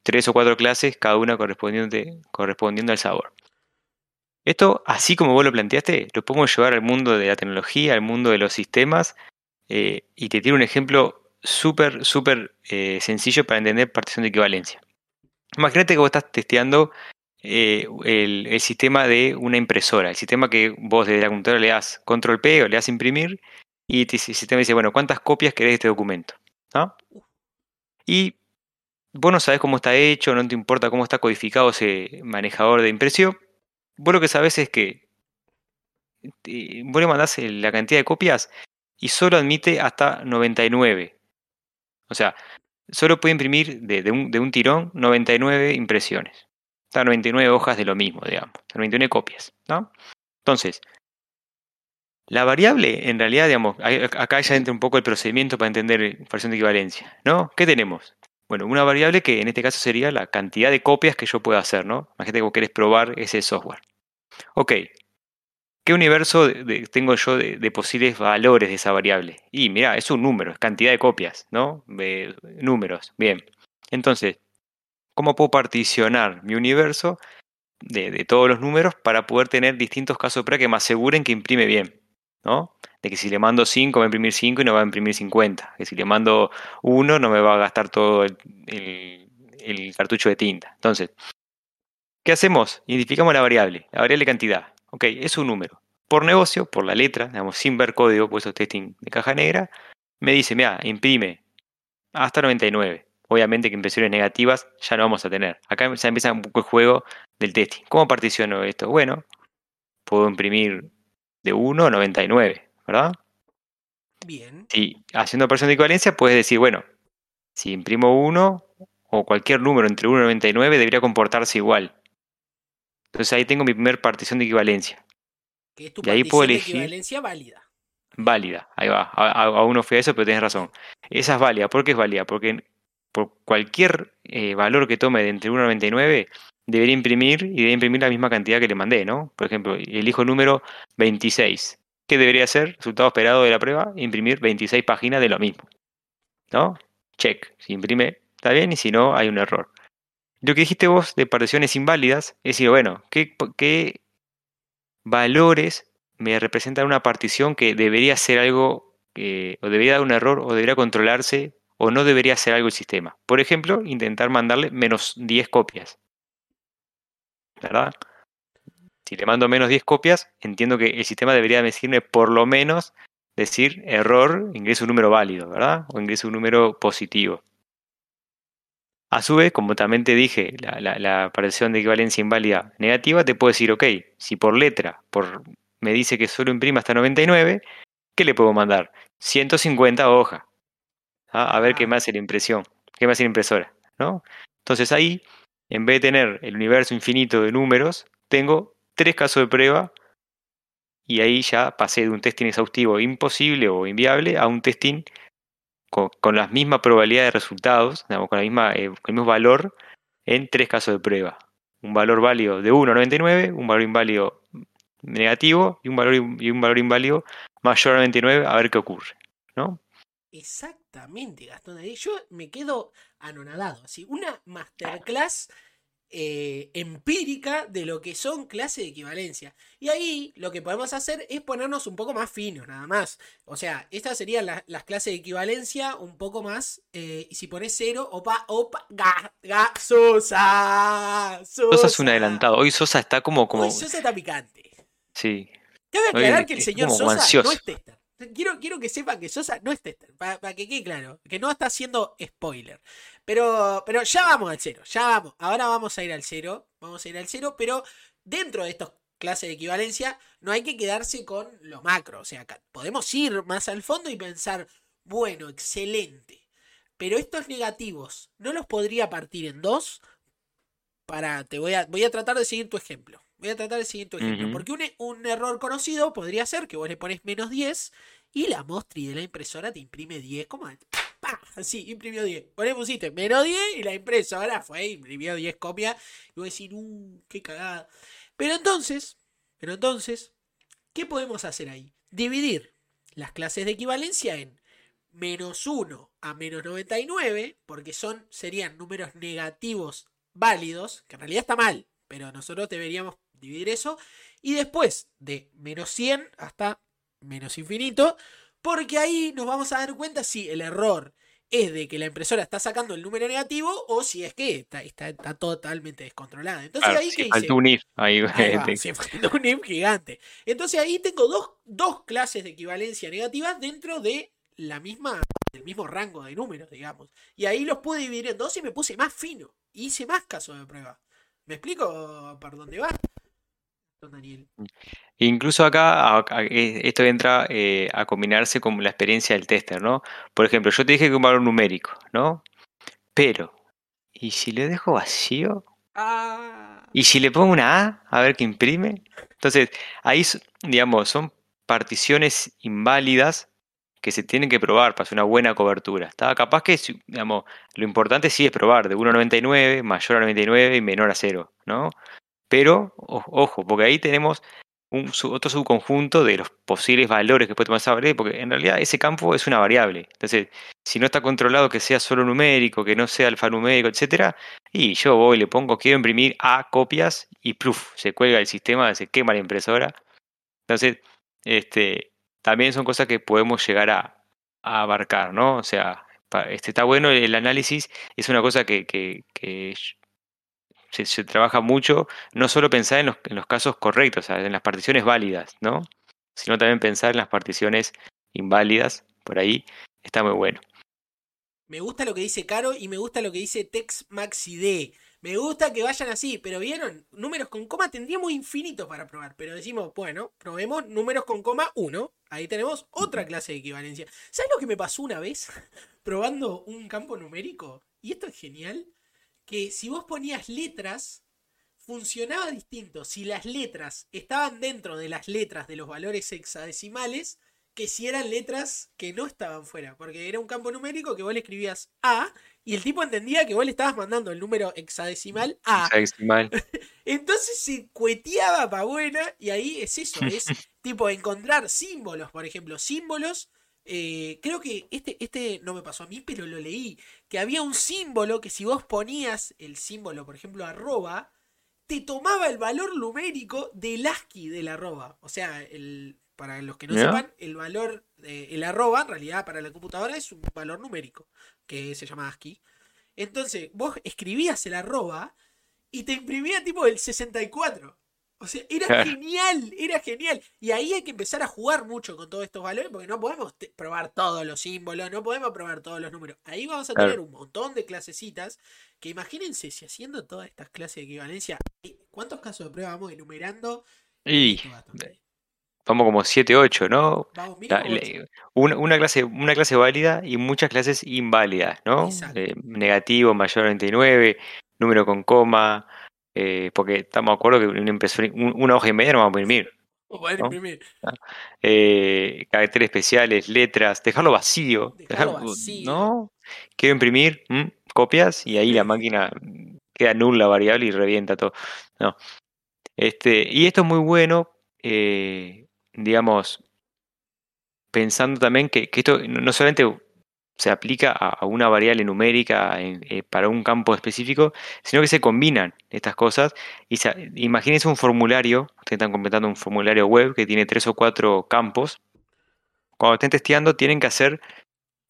tres o cuatro clases, cada una correspondiente, correspondiendo al sabor. Esto, así como vos lo planteaste, lo podemos llevar al mundo de la tecnología, al mundo de los sistemas, eh, y te tiro un ejemplo súper, súper eh, sencillo para entender partición de equivalencia. Imagínate que vos estás testeando eh, el, sistema de una impresora, el sistema que vos desde la computadora le das control P o le das imprimir, y el sistema dice, bueno, ¿cuántas copias querés de este documento? Y vos no sabés cómo está hecho, no te importa cómo está codificado ese manejador de impresión. Vos lo que sabés es que vos le mandás la cantidad de copias y solo admite hasta 99. O sea, solo puede imprimir de, un, tirón 99 impresiones. O 99 hojas de lo mismo, digamos. 99 copias, ¿no? Entonces, la variable, en realidad, digamos, acá ya entra un poco el procedimiento para entender fracción de equivalencia, ¿no? ¿Qué tenemos? Bueno, una variable que en este caso sería la cantidad de copias que yo puedo hacer, ¿no? Imagínate que vos querés probar ese software. Ok, ¿qué universo tengo yo de, posibles valores de esa variable? Y mira, es un número, es cantidad de copias, ¿no? números, bien. Entonces, ¿cómo puedo particionar mi universo de, todos los números para poder tener distintos casos prueba que me aseguren que imprime bien? ¿no? De que si le mando 5 va a imprimir 5 y no va a imprimir 50. Que si le mando 1 no me va a gastar todo el, cartucho de tinta. Entonces, ¿qué hacemos? Identificamos la variable, la variable cantidad. Ok, es un número. Por negocio, por la letra, digamos, sin ver código, puesto testing de caja negra, me dice, mira, imprime hasta 99. Obviamente que impresiones negativas ya no vamos a tener. Acá ya empieza un poco el juego del testing. ¿Cómo particiono esto? Bueno, puedo imprimir de 1 a 99, ¿verdad? Bien. Y haciendo operación de equivalencia puedes decir, bueno, si imprimo 1 o cualquier número entre 1 y 99 debería comportarse igual. Entonces ahí tengo mi primer partición de equivalencia. Que es tu y ahí puedo elegir, de equivalencia válida. Válida, ahí va. Aún no fui a eso, pero tienes razón. Esa es válida. ¿Por qué es válida? Porque por cualquier eh, valor que tome de entre 1 y 99, debería imprimir y debería imprimir la misma cantidad que le mandé, ¿no? Por ejemplo, elijo el número 26. ¿Qué debería ser? Resultado esperado de la prueba, imprimir 26 páginas de lo mismo. ¿No? Check. Si imprime, está bien, y si no, hay un error. Lo que dijiste vos de particiones inválidas es decir, bueno, ¿qué, valores me representan una partición que debería ser algo, o debería dar un error, o debería controlarse, o no debería ser algo el sistema? Por ejemplo, intentar mandarle menos 10 copias. ¿verdad? Si le mando menos 10 copias, entiendo que el sistema debería decirme por lo menos decir error, ingreso un número válido, ¿verdad? O ingreso un número positivo. A su vez, como también te dije, la, la, aparición de equivalencia inválida negativa, te puedo decir, ok, si por letra por, me dice que solo imprima hasta 99, ¿qué le puedo mandar? 150 hojas. ¿ah? A ver qué ah. me hace la impresión, qué me hace la impresora, ¿no? Entonces ahí en vez de tener el universo infinito de números, tengo tres casos de prueba y ahí ya pasé de un testing exhaustivo imposible o inviable a un testing con, la misma probabilidad de resultados, digamos, con, la misma, eh, el mismo valor en tres casos de prueba. Un valor válido de 1 a 99, un valor inválido negativo y un valor, y un valor inválido mayor a 99, a ver qué ocurre. ¿no? Exactamente, Gastón. Yo me quedo anonadado. Así, una masterclass eh, empírica de lo que son clases de equivalencia. Y ahí lo que podemos hacer es ponernos un poco más finos, nada más. O sea, estas serían las clases de equivalencia un poco más. Eh, y si pones cero, opa, opa, ga, ga, Sosa. Sosa. es un adelantado. Hoy Sosa está como. como... Hoy Sosa está picante. Sí. Cabe aclarar que el señor Sosa no es tester. Quiero, quiero que sepan que Sosa no es tester, para que quede claro, que no está haciendo spoiler. Pero, pero ya vamos al cero, ya vamos. Ahora vamos a ir al cero, vamos a ir al cero, pero dentro de estos clases de equivalencia no hay que quedarse con lo macro. O sea, podemos ir más al fondo y pensar, bueno, excelente. Pero estos negativos, ¿no los podría partir en dos? Para, te voy a, voy a tratar de seguir tu ejemplo. Voy a tratar seguir tu ejemplo. Porque un, un, error conocido podría ser que vos le pones menos 10 y la mostri de la impresora te imprime 10. ¿Cómo? ¡Pah! Así, imprimió 10. Vos le pusiste menos 10 y la impresora fue, imprimió 10 copias. Y vos decís, ¡uh! ¡Qué cagada! Pero entonces, pero entonces, ¿qué podemos hacer ahí? Dividir las clases de equivalencia en menos 1 a menos 99, porque son, serían números negativos válidos, que en realidad está mal, pero nosotros deberíamos dividir eso Y después de menos 100 hasta menos infinito, porque ahí nos vamos a dar cuenta si el error es de que la impresora está sacando el número negativo o si es que está, está, totalmente descontrolada. Entonces ahí que falta un if. Ahí, un if gigante. Entonces ahí tengo dos, dos clases de equivalencia negativas dentro de la misma, del mismo rango de números, digamos. Y ahí los pude dividir en dos y me puse más fino. Hice más casos de prueba. ¿Me explico por dónde va? Daniel. Incluso acá esto entra eh, a combinarse con la experiencia del tester, ¿no? Por ejemplo, yo te dije que un valor numérico, ¿no? Pero, ¿y si le dejo vacío? Ah. ¿Y si le pongo una A a ver qué imprime? Entonces, ahí, digamos, son particiones inválidas que se tienen que probar para hacer una buena cobertura. ¿Está? Capaz que, digamos, lo importante sí es probar de 1,99, mayor a 99 y menor a 0, ¿no? Pero, ojo, porque ahí tenemos otro subconjunto de los posibles valores que puede tomar esa variable, porque en realidad ese campo es una variable. Entonces, si no está controlado que sea solo numérico, que no sea alfanumérico, etcétera, y yo voy, le pongo, quiero imprimir A copias y pluf, se cuelga el sistema, se quema la impresora. Entonces, este, también son cosas que podemos llegar a, abarcar, ¿no? O sea, este, está bueno el análisis, es una cosa que, que, que se, trabaja mucho, no solo pensar en los, en los casos correctos, en las particiones válidas, ¿no? Sino también pensar en las particiones inválidas, por ahí está muy bueno. Me gusta lo que dice Caro y me gusta lo que dice Tex Maxi D. Me gusta que vayan así, pero vieron, números con coma tendríamos infinitos para probar, pero decimos, bueno, probemos números con coma 1. Ahí tenemos otra clase de equivalencia. ¿Sabes lo que me pasó una vez probando un campo numérico? Y esto es genial que si vos ponías letras, funcionaba distinto si las letras estaban dentro de las letras de los valores hexadecimales que si eran letras que no estaban fuera, porque era un campo numérico que vos le escribías A y el tipo entendía que vos le estabas mandando el número hexadecimal A. Hexadecimal. Entonces se cueteaba para buena y ahí es eso, es tipo encontrar símbolos, por ejemplo, símbolos eh, creo que este, este no me pasó a mí, pero lo leí. Que había un símbolo que si vos ponías el símbolo, por ejemplo, arroba, te tomaba el valor numérico del ASCII del arroba. O sea, el, para los que no sepan, el valor, el arroba, en realidad para la computadora es un valor numérico, que se llama ASCII. Entonces, vos escribías el arroba y te imprimía tipo el 64. O sea, era genial, era genial. Y ahí hay que empezar a jugar mucho con todos estos valores porque no podemos probar todos los símbolos, no podemos probar todos los números. Ahí vamos a tener un montón de clasecitas que imagínense si haciendo todas estas clases de equivalencia, ¿cuántos casos de prueba vamos enumerando? Y vamos como 7, 8, ¿no? Vamos, una, clase, una clase válida y muchas clases inválidas, ¿no? Eh, negativo, mayor a 99, número con coma eh, porque estamos de acuerdo que una, hoja y media no vamos a imprimir. poder imprimir. Ah, eh, caracteres especiales, letras, dejarlo vacío. Dejarlo, vacío. ¿No? Quiero imprimir, copias y ahí la máquina queda nula variable y revienta todo. No. Este, y esto es muy bueno, eh, digamos, pensando también que, que, esto no solamente se aplica a, una variable numérica eh, para un campo específico, sino que se combinan estas cosas. Y imagínense un formulario, ustedes están completando un formulario web que tiene tres o cuatro campos. Cuando estén testeando, tienen que hacer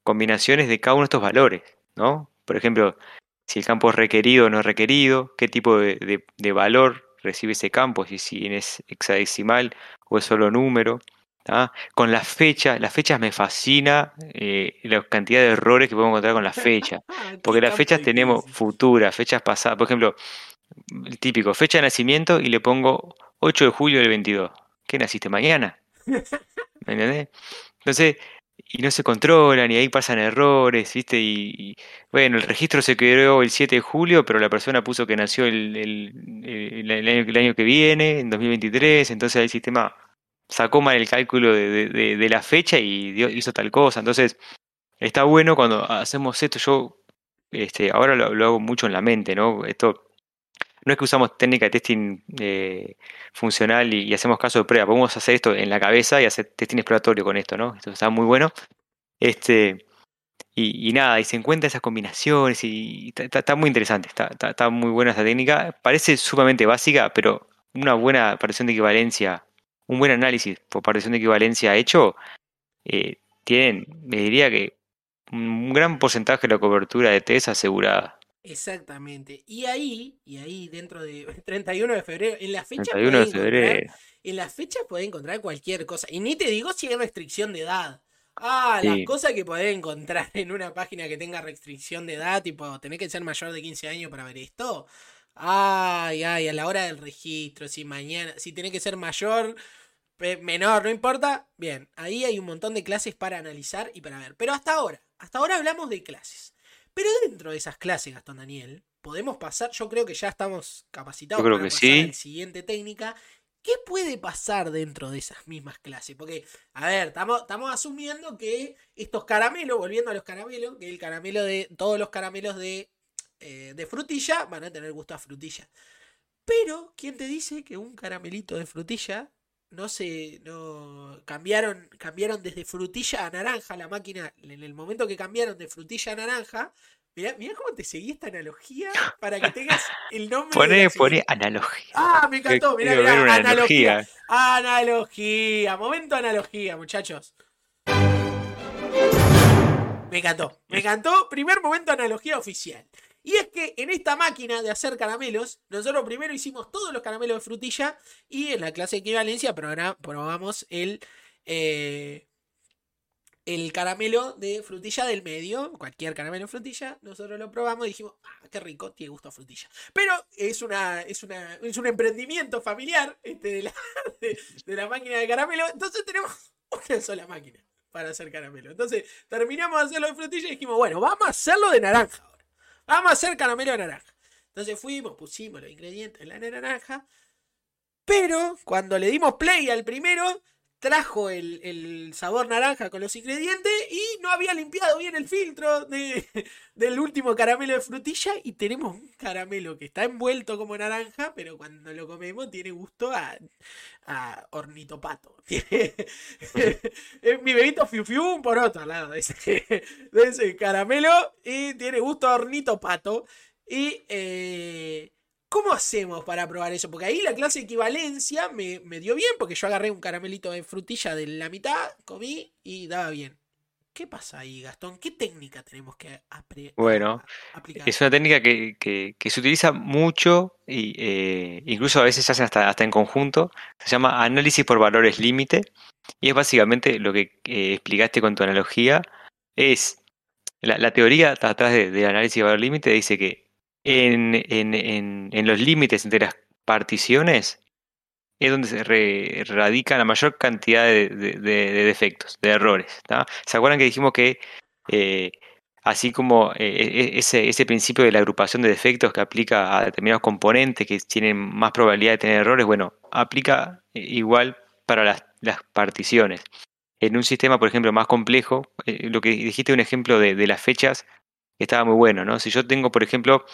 combinaciones de cada uno de estos valores, ¿no? Por ejemplo, si el campo es requerido o no requerido, qué tipo de, de valor recibe ese campo, si, si es hexadecimal o es solo número. Con las fechas, las fechas me fascina eh, la cantidad de errores que podemos encontrar con las fechas. Porque las fechas tenemos futuras, fechas pasadas. Por ejemplo, el típico, fecha de nacimiento y le pongo 8 de julio del 22. ¿Qué naciste mañana? ¿Me entendés? Entonces, y no se controlan y ahí pasan errores, ¿viste? Y, bueno, el registro se creó el 7 de julio, pero la persona puso que nació el, el, el año que viene, en 2023, entonces el sistema sacó mal el cálculo de, la fecha y hizo tal cosa. Entonces, está bueno cuando hacemos esto. Yo este, ahora lo, hago mucho en la mente, ¿no? Esto no es que usamos técnica de testing eh, funcional y, hacemos caso de prueba. Podemos hacer esto en la cabeza y hacer testing exploratorio con esto, ¿no? Esto está muy bueno. Este, y, nada, y se encuentran esas combinaciones y está, muy interesante. Está, muy buena esta técnica. Parece sumamente básica, pero una buena partición de equivalencia, un buen análisis por partición de equivalencia hecho, eh, tienen, me diría que un gran porcentaje de la cobertura de test asegurada. Exactamente. Y ahí, y ahí dentro de 31 de febrero, en la fecha 31 de febrero. en la fecha podés encontrar cualquier cosa. Y ni te digo si hay restricción de edad. Ah, las cosas que podés encontrar en una página que tenga restricción de edad, tipo, tenés que ser mayor de 15 años para ver esto. Ay, ay, a la hora del registro, si mañana, si tiene que ser mayor, menor, no importa. Bien, ahí hay un montón de clases para analizar y para ver. Pero hasta ahora, hasta ahora hablamos de clases. Pero dentro de esas clases, Gastón Daniel, podemos pasar, yo creo que ya estamos capacitados para pasar a la siguiente técnica. ¿Qué puede pasar dentro de esas mismas clases? Porque, a ver, estamos, asumiendo que estos caramelos, volviendo a los caramelos, que el caramelo de. Todos los caramelos de, eh, de frutilla van a tener gusto a frutilla. Pero, ¿quién te dice que un caramelito de frutilla no se no cambiaron cambiaron desde frutilla a naranja la máquina en el momento que cambiaron de frutilla a naranja Mirá, cómo te seguí esta analogía para que tengas el nombre. Pone, pone analogía. Ah, me encantó. Mirá, mirá, analogía. Analogía. Momento analogía, muchachos. Me encantó. Me encantó. Primer momento analogía oficial. Y es que en esta máquina de hacer caramelos, nosotros primero hicimos todos los caramelos de frutilla y en la clase de equivalencia probamos el, eh, el caramelo de frutilla del medio, cualquier caramelo de frutilla, nosotros lo probamos y dijimos, ah, qué rico, tiene gusto frutilla. Pero es, una, es, una, es un emprendimiento familiar este, de, la, de la máquina de caramelo, entonces tenemos una sola máquina para hacer caramelo. Entonces terminamos de hacerlo de frutilla y dijimos, bueno, vamos a hacerlo de naranja. Vamos a hacer caramelo de naranja. Entonces fuimos, pusimos los ingredientes en la naranja. Pero cuando le dimos play al primero, trajo el, sabor naranja con los ingredientes y no había limpiado bien el filtro de, del último caramelo de frutilla y tenemos un caramelo que está envuelto como naranja, pero cuando lo comemos tiene gusto a, a hornito pato. mi bebito fiu fiu por otro lado de ese, caramelo y tiene gusto a hornito pato. Y eh, ¿Cómo hacemos para probar eso? Porque ahí la clase de equivalencia me, dio bien, porque yo agarré un caramelito de frutilla de la mitad, comí y daba bien. ¿Qué pasa ahí, Gastón? ¿Qué técnica tenemos que aplicar? Bueno, es una técnica que, se utiliza mucho y eh, incluso a veces se hace hasta, hasta en conjunto. Se llama análisis por valores límite y es básicamente lo que eh, explicaste con tu analogía. Es la, teoría atrás del análisis de valor límite dice que en, los límites entre las particiones es donde se radica la mayor cantidad de, defectos, de errores. ¿Se acuerdan que dijimos que eh, así como eh, e, ese, ese, principio de la agrupación de defectos que aplica a determinados componentes que tienen más probabilidad de tener errores, bueno, aplica eh, igual para las, particiones. En un sistema, por ejemplo, más complejo, lo que dijiste un ejemplo de, de las fechas estaba muy bueno, ¿no? Si yo tengo, por ejemplo,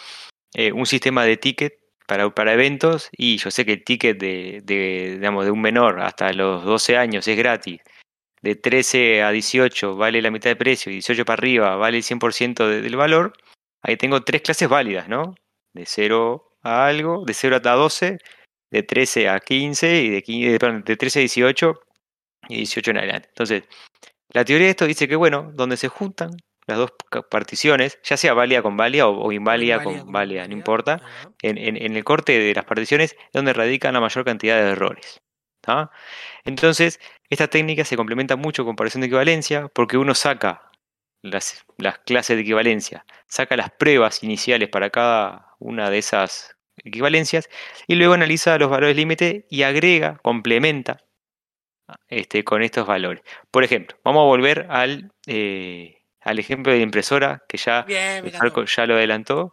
eh, un sistema de ticket para, para eventos y yo sé que el ticket de, de, digamos, de un menor hasta los 12 años es gratis, de 13 a 18 vale la mitad de precio y 18 para arriba vale el 100% del valor, ahí tengo tres clases válidas, ¿no? De 0 a algo, de 0 hasta 12, de 13 a 15 y de, 15, perdón, de 13 a 18 y 18 en adelante. Entonces, la teoría de esto dice que, bueno, donde se juntan las dos particiones, ya sea válida con válida o, inválida con, válida, no importa, en, el corte de las particiones es donde radican la mayor cantidad de errores. Entonces, esta técnica se complementa mucho con comparación de equivalencia porque uno saca las, las clases de equivalencia, saca las pruebas iniciales para cada una de esas equivalencias y luego analiza los valores límite y agrega, complementa este, con estos valores. Por ejemplo, vamos a volver al, eh, al ejemplo de la impresora, que ya, ya lo adelantó.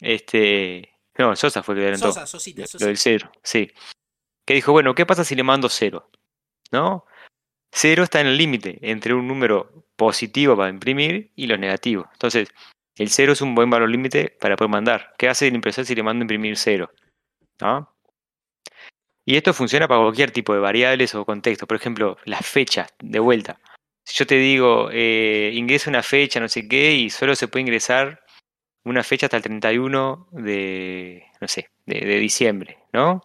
Este, no, Sosa fue el que adelantó. Sosa, Sosita, Lo del cero, sí. Que dijo, bueno, ¿qué pasa si le mando cero? ¿No? Cero está en el límite entre un número positivo para imprimir y los negativos. Entonces, el cero es un buen valor límite para poder mandar. ¿Qué hace el impresor si le mando imprimir cero? ¿No? Y esto funciona para cualquier tipo de variables o contexto. Por ejemplo, las fechas de vuelta. Si yo te digo, eh, una fecha, no sé qué, y solo se puede ingresar una fecha hasta el 31 de, no sé, de, diciembre, ¿no?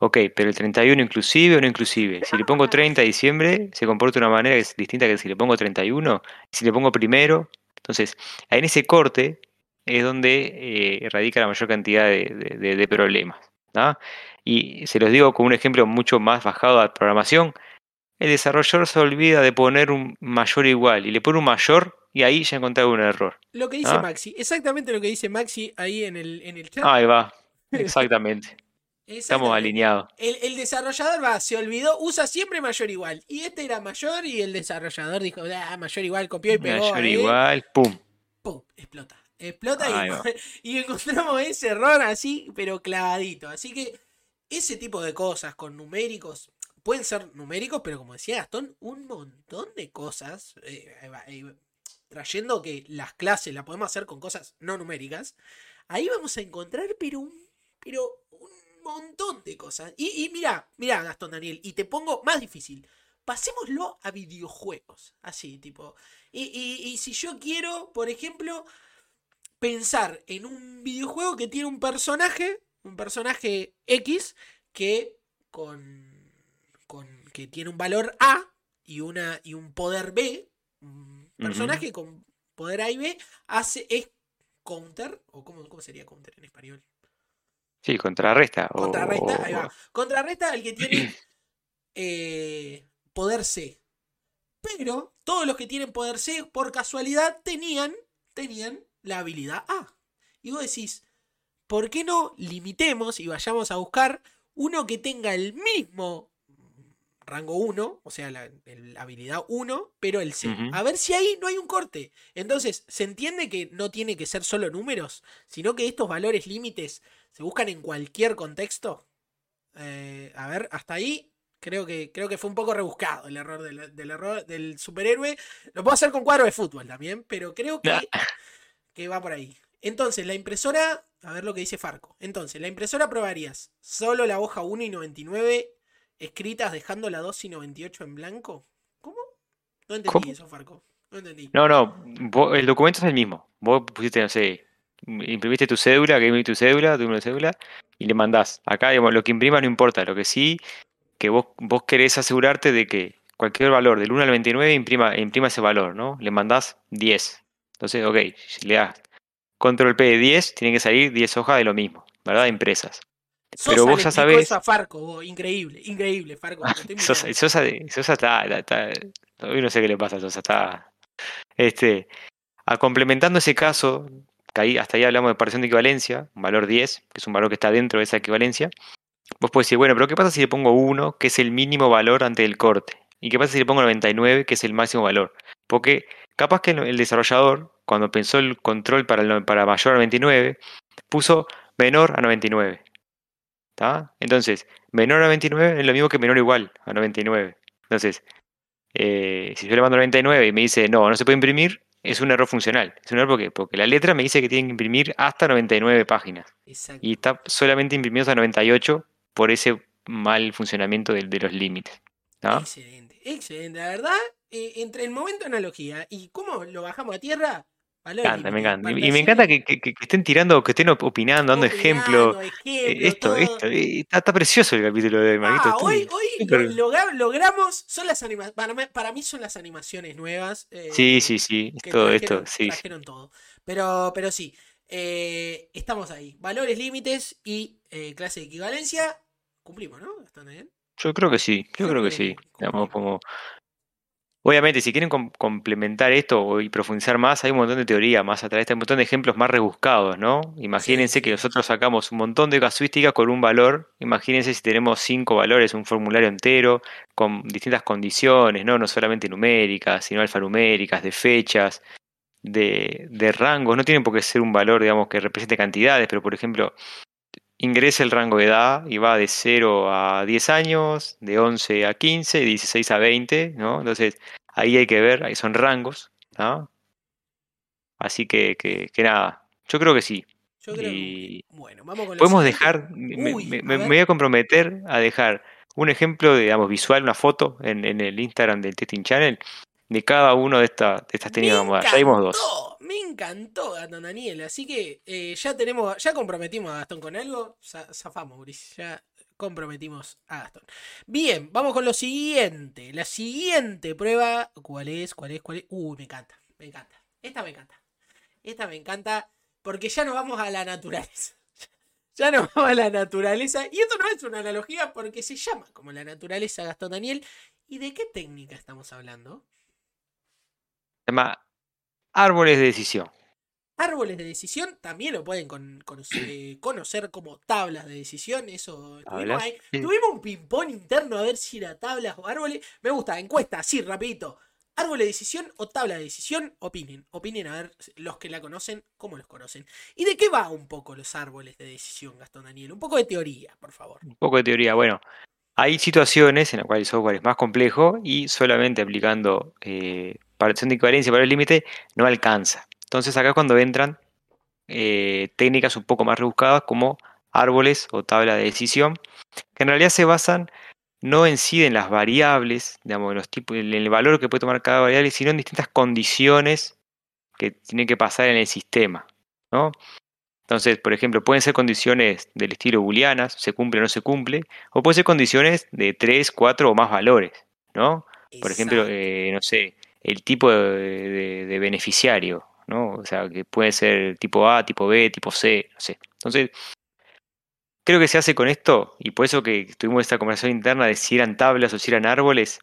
Ok, pero el 31 inclusive o no inclusive. Si le pongo 30 de diciembre, se comporta de una manera que es distinta que si le pongo 31. Si le pongo primero. Entonces, en ese corte es donde eh, radica la mayor cantidad de, problemas. Y se los digo con un ejemplo mucho más bajado a programación. El desarrollador se olvida de poner un mayor igual y le pone un mayor y ahí ya encontré un error. Lo que dice Maxi, exactamente lo que dice Maxi ahí en el, en el chat. Ahí va, exactamente. Estamos alineados. El, desarrollador va, se olvidó, usa siempre mayor igual. Y este era mayor y el desarrollador dijo, ah, mayor igual, copió y pegó. Mayor igual, pum. Pum, explota. Explota y, y, encontramos ese error así, pero clavadito. Así que ese tipo de cosas con numéricos, pueden ser numéricos, pero como decía Gastón, un montón de cosas. Eh, trayendo que las clases las podemos hacer con cosas no numéricas. Ahí vamos a encontrar, pero un, pero montón de cosas. Y, mira, mira, Gastón Daniel, y te pongo más difícil. Pasémoslo a videojuegos. Así, tipo. Y, si yo quiero, por ejemplo, pensar en un videojuego que tiene un personaje, un personaje X, que con. Con que tiene un valor A y, una, y un poder B. Un personaje con poder A y B hace. es counter. o cómo, cómo sería counter en español. Sí, contrarresta. Contrarresta, ahí va. Contrarresta al que tiene eh, poder C. Pero todos los que tienen poder C, por casualidad, tenían, tenían la habilidad A. Y vos decís, ¿por qué no limitemos y vayamos a buscar uno que tenga el mismo rango 1, o sea, la, habilidad 1, pero el C. A ver si ahí no hay un corte. Entonces, se entiende que no tiene que ser solo números, sino que estos valores límites se buscan en cualquier contexto. Eh, a ver, hasta ahí creo que, creo que fue un poco rebuscado el error del, error del superhéroe. Lo puedo hacer con cuadro de fútbol también, pero creo que, que va por ahí. Entonces, la impresora, a ver lo que dice Farco. Entonces, la impresora probarías solo la hoja 1 y 99 escritas dejando la 2 y 98 en blanco. ¿Cómo? No entendí eso, Farco. No entendí. No, no, el documento es el mismo. Vos pusiste, no sé, imprimiste tu cédula, que imprimiste tu cédula, tu número de cédula, y le mandás. Acá, digamos, lo que imprima no importa, lo que sí, que vos, vos querés asegurarte de que cualquier valor del 1 al 29 imprima, imprima ese valor, ¿no? Le mandás 10. Entonces, ok, si le das control P de 10, tiene que salir 10 hojas de lo mismo, ¿verdad? Impresas. Pero vos ya sabés. a Farco, increíble, increíble, Farco. Sosa, Sosa, Sosa está, está, Hoy no sé qué le pasa a Sosa, está. Este, a complementando ese caso, hasta ahí hablamos de parción de equivalencia, un valor 10, que es un valor que está dentro de esa equivalencia. Vos podés decir, bueno, pero ¿qué pasa si le pongo 1, que es el mínimo valor ante el corte? ¿Y qué pasa si le pongo 99, que es el máximo valor? Porque capaz que el desarrollador, cuando pensó el control para, para mayor a 99, puso menor a 99. ¿Está? Entonces, menor a 99 es lo mismo que menor igual a 99. Entonces, eh, si yo le mando 99 y me dice, no, no se puede imprimir, es un error funcional. Es un error porque, porque la letra me dice que tiene que imprimir hasta 99 páginas. Y está solamente imprimido hasta 98 por ese mal funcionamiento de, los límites. Excelente, excelente. La verdad, eh, entre el momento de analogía y cómo lo bajamos a tierra, me encanta, me encanta. Y, me encanta que, estén tirando, que estén opinando, dando ejemplos. Eh, esto, esto. Eh, está, precioso el capítulo de Marquito. Ah, hoy, hoy logramos, son las animaciones, para, mí son las animaciones nuevas. Eh, sí, sí, sí, todo esto, sí. Trajeron todo. Pero, pero sí, estamos ahí. Valores, límites y clase de equivalencia. Cumplimos, ¿no? ¿Están bien? Yo creo que sí, yo, creo, que, sí. Digamos, como Obviamente, si quieren complementar esto y profundizar más, hay un montón de teoría más a través de un montón de ejemplos más rebuscados, ¿no? Imagínense que nosotros sacamos un montón de casuísticas con un valor. Imagínense si tenemos cinco valores, un formulario entero, con distintas condiciones, ¿no? No solamente numéricas, sino alfanuméricas, de fechas, de, de rangos. No tienen por qué ser un valor, digamos, que represente cantidades, pero por ejemplo, ingresa el rango de edad y va de 0 a 10 años, de 11 a 15, de 16 a 20, ¿no? Entonces, ahí hay que ver, ahí son rangos, ¿no? Así que, que, nada, yo creo que sí. Yo creo y bueno, vamos con Podemos dejar, me, voy a comprometer a dejar un ejemplo, digamos, visual, una foto en, en el Instagram del Testing Channel de cada uno de, esta, de estas técnicas Ya vimos dos. Me encantó Gastón Daniel. Así que eh, ya tenemos, ya comprometimos a Gastón con algo. Zafamos, Brice. Ya comprometimos a Gastón. Bien, vamos con lo siguiente. La siguiente prueba. ¿Cuál es? ¿Cuál es? ¿Cuál es? Uy, me encanta. Me encanta. Esta me encanta. Esta me encanta porque ya nos vamos a la naturaleza. Ya nos vamos a la naturaleza. Y esto no es una analogía porque se llama como la naturaleza Gastón Daniel. ¿Y de qué técnica estamos hablando? Se llama árboles de decisión. Árboles de decisión también lo pueden eh, conocer, como tablas de decisión. Eso tuvimos, tuvimos un ping-pong interno a ver si era tablas o árboles. Me gusta, encuesta, así, rapidito. Árbol de decisión o tabla de decisión, opinen. Opinen a ver los que la conocen, cómo los conocen. ¿Y de qué va un poco los árboles de decisión, Gastón Daniel? Un poco de teoría, por favor. Un poco de teoría. Bueno, hay situaciones en las cuales el software es más complejo y solamente aplicando eh, de equivalencia para el límite no alcanza. Entonces acá cuando entran eh, técnicas un poco más rebuscadas como árboles o tabla de decisión, que en realidad se basan no en sí en las variables, digamos, en, los tipos, en el valor que puede tomar cada variable, sino en distintas condiciones que tienen que pasar en el sistema. ¿no? Entonces, por ejemplo, pueden ser condiciones del estilo booleanas, se cumple o no se cumple, o pueden ser condiciones de 3, 4 o más valores. ¿no? Por ejemplo, eh, no sé, el tipo de beneficiario. ¿No? O sea, que puede ser tipo A, tipo B, tipo C, no sé. Entonces, creo que se hace con esto, y por eso que tuvimos esta conversación interna de si eran tablas o si eran árboles,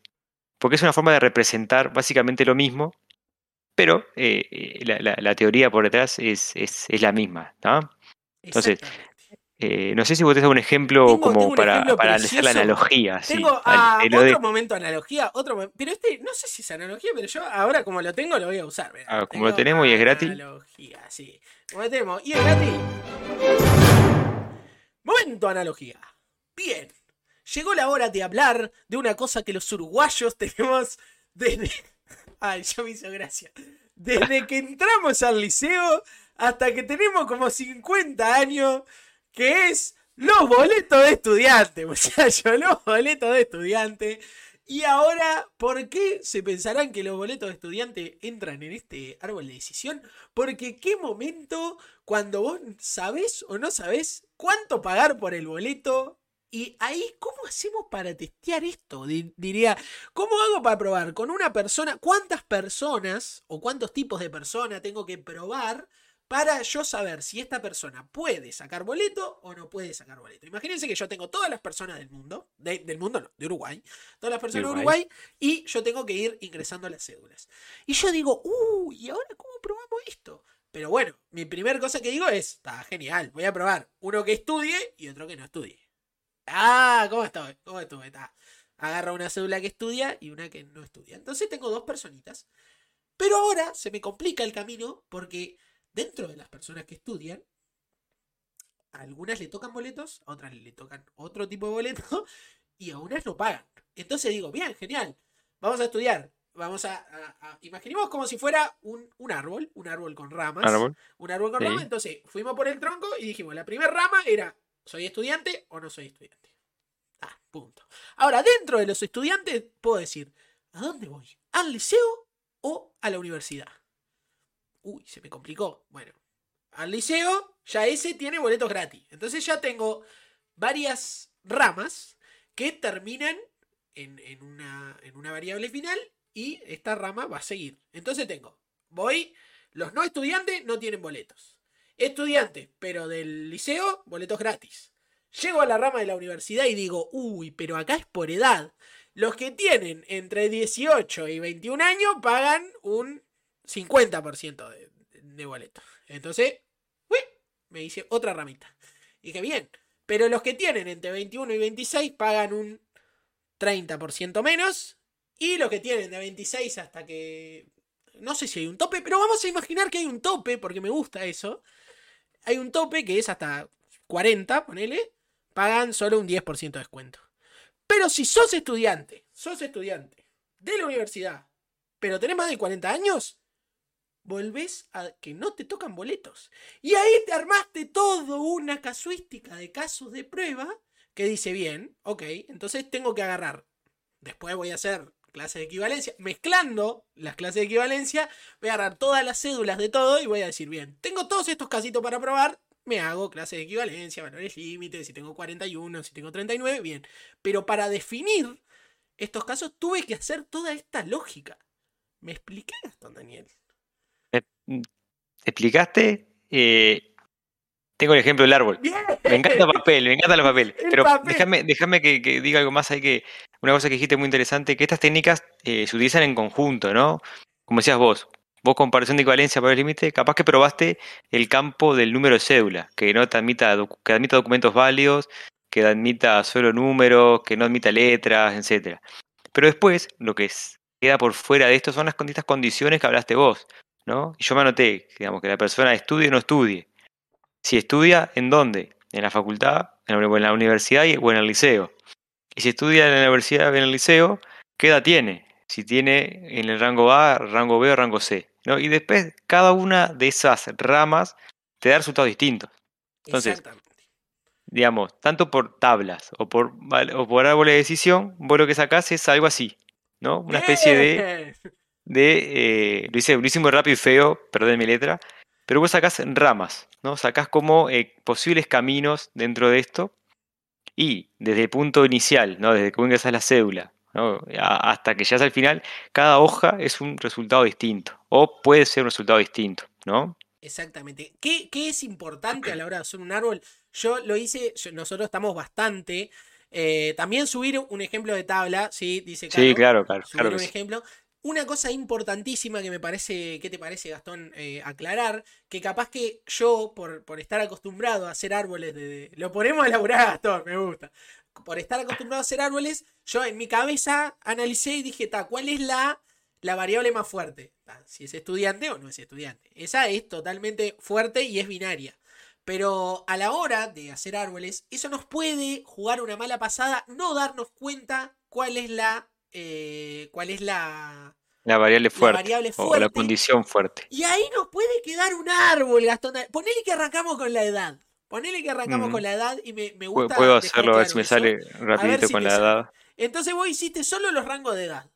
porque es una forma de representar básicamente lo mismo, pero eh, eh, la, teoría por detrás es, es, la misma. ¿no? Entonces, eh, no sé si vos tenés un ejemplo como para, para hacer la analogía. Tengo ah, otro momento analogía, otro pero este, no sé si es analogía, pero yo ahora como lo tengo lo voy a usar. Ah, como lo tenemos y es gratis. Analogía, sí. Como lo tenemos y es gratis. Momento analogía. Bien. Llegó la hora de hablar de una cosa que los uruguayos tenemos desde... Ay, yo me hizo gracia. Desde que entramos al liceo hasta que tenemos como 50 años que es los boletos de estudiante, muchachos, los boletos de estudiante. Y ahora, ¿por qué se pensarán que los boletos de estudiante entran en este árbol de decisión? Porque qué momento cuando vos sabés o no sabés cuánto pagar por el boleto. Y ahí, ¿cómo hacemos para testear esto? Diría, ¿cómo hago para probar con una persona? ¿Cuántas personas o cuántos tipos de personas tengo que probar para yo saber si esta persona puede sacar boleto o no puede sacar boleto. Imagínense que yo tengo todas las personas del mundo, del mundo no, de Uruguay, todas las personas de Uruguay. y yo tengo que ir ingresando las cédulas. Y yo digo, uy, ¿y ahora cómo probamos esto? Pero bueno, mi primera cosa que digo es, está genial, voy a probar uno que estudie y otro que no estudie. Ah, ¿cómo estoy? ¿Cómo estuve? Está. Agarra una cédula que estudia y una que no estudia. Entonces tengo dos personitas. Pero ahora se me complica el camino porque dentro de las personas que estudian, a algunas le tocan boletos, a otras le tocan otro tipo de boleto y a unas no pagan. Entonces digo, bien, genial, vamos a estudiar. Vamos a, imaginemos como si fuera un, árbol, un árbol con ramas. Un árbol con ramas. Entonces fuimos por el tronco y dijimos, la primera rama era, ¿soy estudiante o no soy estudiante? Ah, punto. Ahora, dentro de los estudiantes, puedo decir, ¿a dónde voy? ¿Al liceo o a la universidad? Uy, se me complicó. Bueno, al liceo ya ese tiene boletos gratis. Entonces ya tengo varias ramas que terminan en, una, en una variable final y esta rama va a seguir. Entonces tengo, voy, los no estudiantes no tienen boletos. Estudiantes, pero del liceo, boletos gratis. Llego a la rama de la universidad y digo, uy, pero acá es por edad. Los que tienen entre 18 y 21 años pagan un 50% de, de boleto. Entonces, uy, me dice otra ramita. Y que bien. Pero los que tienen entre 21 y 26 pagan un 30% menos. Y los que tienen de 26 hasta que... No sé si hay un tope, pero vamos a imaginar que hay un tope, porque me gusta eso. Hay un tope que es hasta 40, ponele. Pagan solo un 10% de descuento. Pero si sos estudiante, sos estudiante de la universidad, pero tenés más de 40 años, volvés a que no te tocan boletos. Y ahí te armaste todo una casuística de casos de prueba que dice bien, ok, entonces tengo que agarrar. Después voy a hacer clases de equivalencia, mezclando las clases de equivalencia, voy a agarrar todas las cédulas de todo y voy a decir, bien, tengo todos estos casitos para probar, me hago clases de equivalencia, valores límites, si tengo 41, si tengo 39, bien. Pero para definir estos casos tuve que hacer toda esta lógica. ¿Me expliqué, Gastón Daniel? Mm, explicaste? Eh, tengo el ejemplo del árbol. Me encanta el papel, me encanta el papel. Pero déjame, déjame que, diga algo más ahí que una cosa que dijiste muy interesante, que estas técnicas eh, se utilizan en conjunto, ¿no? Como decías vos, vos comparación de equivalencia para el límite, capaz que probaste el campo del número de cédula, que no te admita, que admita documentos válidos, que admita solo números, que no admita letras, etc. Pero después, lo que queda por fuera de esto son las estas condiciones que hablaste vos, ¿no? Y yo me anoté, digamos, que la persona estudie o no estudie. Si estudia, ¿en dónde? En la facultad, en la universidad o en el liceo. Y si estudia en la universidad o en el liceo, ¿qué edad tiene? Si tiene en el rango A, rango B o rango C. ¿no? Y después, cada una de esas ramas te da resultados distintos. Entonces, digamos, tanto por tablas o por, o por árboles de decisión, vos lo que sacás es algo así, ¿no? Una especie de... de eh, lo, hice, lo hice muy rápido y feo, perdón mi letra, pero vos sacás ramas, ¿no? Sacás como eh, posibles caminos dentro de esto y desde el punto inicial, ¿no? Desde que ingresas la cédula ¿no? hasta que llegas al final, cada hoja es un resultado distinto o puede ser un resultado distinto, ¿no? Exactamente. ¿Qué, es importante a la hora de hacer un árbol? Yo lo hice, nosotros estamos bastante. Eh, también subir un ejemplo de tabla, ¿sí? Dice Sí, claro, claro. Subir un ejemplo. Una cosa importantísima que me parece, ¿qué te parece, Gastón? Eh, aclarar, que capaz que yo, por, por, estar acostumbrado a hacer árboles de, Lo ponemos a laburar, Gastón, me gusta. Por estar acostumbrado a hacer árboles, yo en mi cabeza analicé y dije, ta, ¿cuál es la, la variable más fuerte? si es estudiante o no es estudiante. Esa es totalmente fuerte y es binaria. Pero a la hora de hacer árboles, eso nos puede jugar una mala pasada, no darnos cuenta cuál es la eh, cuál es la, la variable fuerte, o la condición fuerte. Y ahí nos puede quedar un árbol, Gastón. Ponele que arrancamos con la edad. Ponele que arrancamos con la edad y me, me gusta. Puedo hacerlo a ver si me sale rapidito con la edad. Entonces vos hiciste solo los rangos de edad.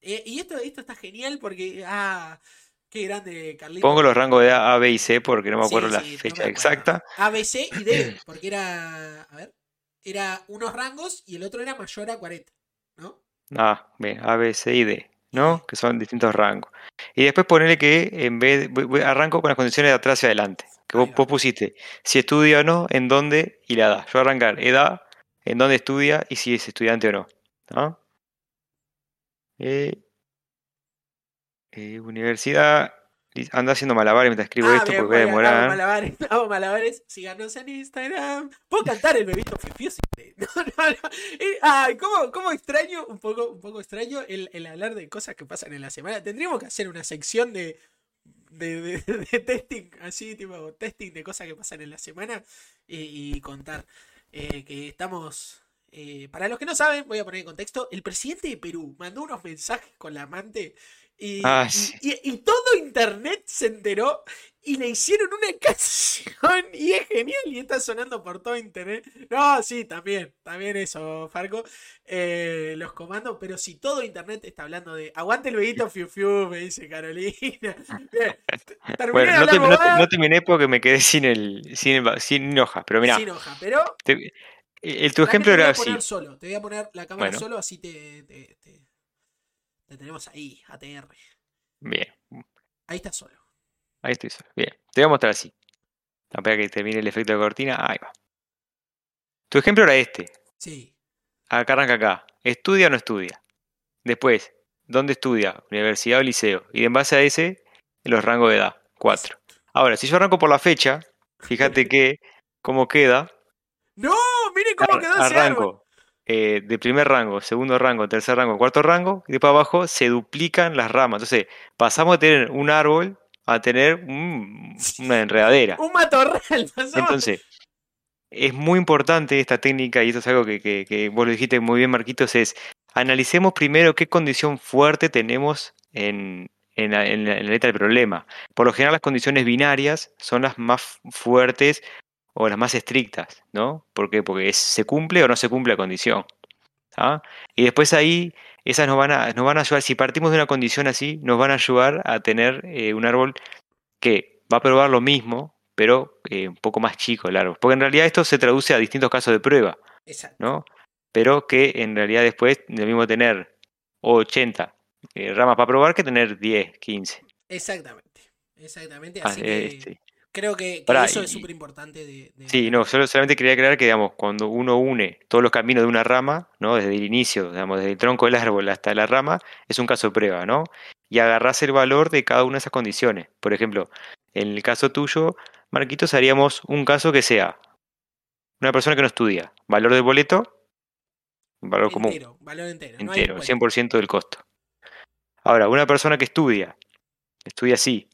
Eh, y esto, esto está genial porque. Ah, qué grande, Carlito. Pongo los rangos de edad A, B y C porque no me acuerdo la fecha exacta. A, B, C y D. Porque era. A ver. Era unos rangos y el otro era mayor a 40. A, B, A, B, C y D, ¿no? Que son distintos rangos. Y después ponerle que en vez arranco con las condiciones de atrás y adelante. Que vos, pusiste si estudia o no, en dónde y la edad. Yo voy a arrancar edad, en dónde estudia y si es estudiante o no. ¿no? Eh, eh, universidad, Anda haciendo malabares mientras escribo ah, esto porque voy a demorar. Hago malabares, hago malabares. Síganos en Instagram. ¿Puedo cantar el bebito Fifiu? No, no, no. Ay, ¿cómo, ¿cómo, extraño, un poco, un poco extraño el, el, hablar de cosas que pasan en la semana? Tendríamos que hacer una sección de, de, de, testing, así, tipo, testing de cosas que pasan en la semana y, contar. Eh, que estamos. Eh, para los que no saben, voy a poner en contexto. El presidente de Perú mandó unos mensajes con la amante Ah, y, todo internet se enteró y le hicieron una canción y es genial y está sonando por todo internet. No, sí, también, también eso, Farco. Eh, los comandos, pero si todo internet está hablando de aguante el bebito fiu fiu, me dice Carolina. bueno, no, terminé porque me quedé sin el sin, sin hoja, pero mira. Sin hoja, pero. el, tu ejemplo era así. Solo, te voy a poner la cámara solo, así te tenemos ahí, ATR. Bien. Ahí está solo. Ahí estoy solo. Bien. Te voy a mostrar así. Espera que termine el efecto de cortina. Ahí va. Tu ejemplo era este. Sí. Acá arranca acá. ¿Estudia o no estudia? Después, ¿dónde estudia? Universidad o liceo. Y en base a ese, los rangos de edad. Cuatro. Ahora, si yo arranco por la fecha, fíjate que, cómo queda. No, miren cómo quedó ese Arranco eh, de primer rango, segundo rango, tercer rango, cuarto rango, y después abajo se duplican las ramas. Entonces, pasamos de tener un árbol a tener una enredadera. un matorral. Entonces, es muy importante esta técnica, y esto es algo que, vos lo dijiste muy bien, Marquitos, es analicemos primero qué condición fuerte tenemos en, en, la, en, la, letra del problema. Por lo general las condiciones binarias son las más fuertes o las más estrictas, ¿no? ¿Por qué? Porque se cumple o no se cumple la condición. ¿ah? Y después ahí, esas nos van, a, nos van a ayudar, si partimos de una condición así, nos van a ayudar a tener eh, un árbol que va a probar lo mismo, pero eh, un poco más chico el árbol. Porque en realidad esto se traduce a distintos casos de prueba, Exacto. ¿no? Pero que en realidad después lo mismo tener 80 eh, ramas para probar que tener 10, 15. Exactamente. Exactamente. Ah, Así eh, que este, creo que, que Pará, eso y- es súper importante de, de- Sí, no, solo, solamente quería aclarar que, digamos, cuando uno une todos los caminos de una rama, ¿no? Desde el inicio, digamos, desde el tronco del árbol hasta la rama, es un caso de prueba, ¿no? Y agarrás el valor de cada una de esas condiciones. Por ejemplo, en el caso tuyo, Marquitos, haríamos un caso que sea una persona que no estudia, valor del boleto, valor común, entero, valor entero. no entero, descuento. 100% del costo. Ahora, una persona que estudia, estudia así,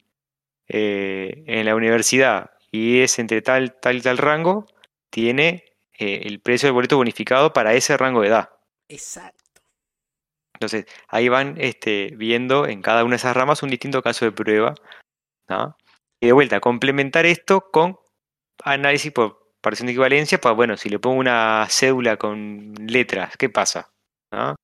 eh, en la universidad y es entre tal, tal y tal rango, tiene eh, el precio del boleto bonificado para ese rango de edad. Exacto. Entonces, ahí van este, viendo en cada una de esas ramas un distinto caso de prueba. ¿no? Y de vuelta, complementar esto con análisis por parción de equivalencia, para, bueno, si le pongo una cédula con letras, ¿qué pasa? ¿No?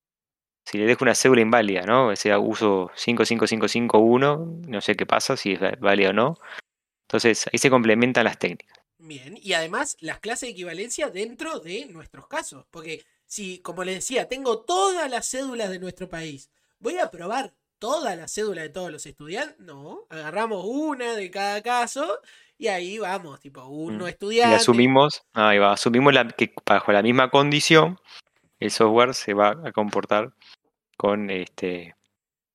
Si le dejo una cédula inválida, ¿no? O sea, uso 55551, no sé qué pasa, si es válida o no. Entonces, ahí se complementan las técnicas. Bien, y además las clases de equivalencia dentro de nuestros casos. Porque si, como les decía, tengo todas las cédulas de nuestro país, ¿voy a probar todas las cédulas de todos los estudiantes? No, agarramos una de cada caso y ahí vamos, tipo, uno Mm. Y estudiante. asumimos, ahí va, asumimos la- que bajo la misma condición, el software se va a comportar con, este,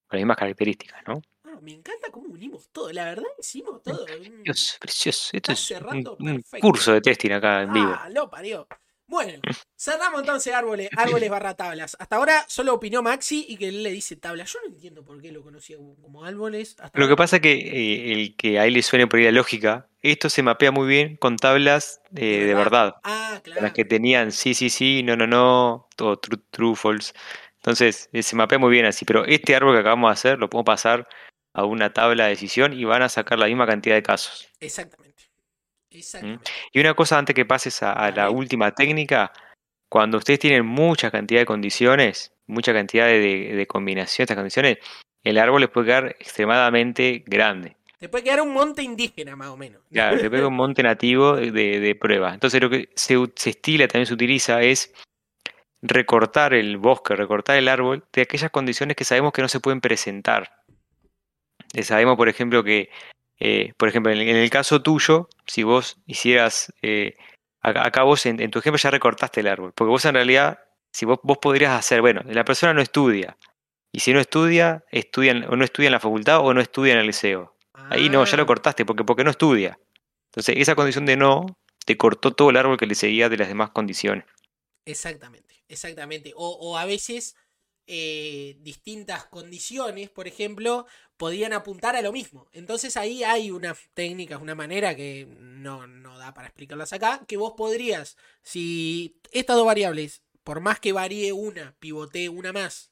con las mismas características, ¿no? Ah, me encanta cómo unimos todo, la verdad hicimos todo. un- Dios, precioso. Esto es un, curso de testing acá en vivo. Ah, lo parió. Bueno, cerramos entonces árboles, árboles barra tablas. Hasta ahora solo opinó Maxi y que él le dice tablas. Yo no entiendo por qué lo conocía como, árboles. Hasta Lo que ahora. pasa es que eh, el que a él le suene por ahí la lógica, esto se mapea muy bien con tablas eh, de verdad. Ah, claro. las que tenían sí, sí, sí, no, no, no, todo true, true, false. Entonces, eh, se mapea muy bien así. Pero este árbol que acabamos de hacer lo podemos pasar a una tabla de decisión y van a sacar la misma cantidad de casos. Exactamente. Exactamente. Y una cosa antes que pases a, a la última técnica, cuando ustedes tienen mucha cantidad de condiciones, mucha cantidad de, de combinaciones de estas condiciones, el árbol les puede quedar extremadamente grande. Te puede quedar un monte indígena, más o menos. Claro, le pega un monte nativo de, de prueba. Entonces lo que se, se estila, también se utiliza, es recortar el bosque, recortar el árbol de aquellas condiciones que sabemos que no se pueden presentar. Eh, sabemos, por ejemplo, que, eh, por ejemplo, en el, en el caso tuyo, si vos hicieras, eh, acá, vos en, en tu ejemplo ya recortaste el árbol, porque vos en realidad, si vos, vos podrías hacer, bueno, la persona no estudia, y si no estudia, estudian, o no estudia en la facultad o no estudia en el liceo. Ahí no, ya lo Ah, cortaste, porque, porque no estudia. Entonces, esa condición de no te cortó todo el árbol que le seguía de las demás condiciones. Exactamente, exactamente. O, o a veces eh, distintas condiciones, por ejemplo, podían apuntar a lo mismo. Entonces ahí hay unas técnicas, una manera que no, no da para explicarlas acá, que vos podrías, si estas dos variables, por más que varíe una, pivotee una más,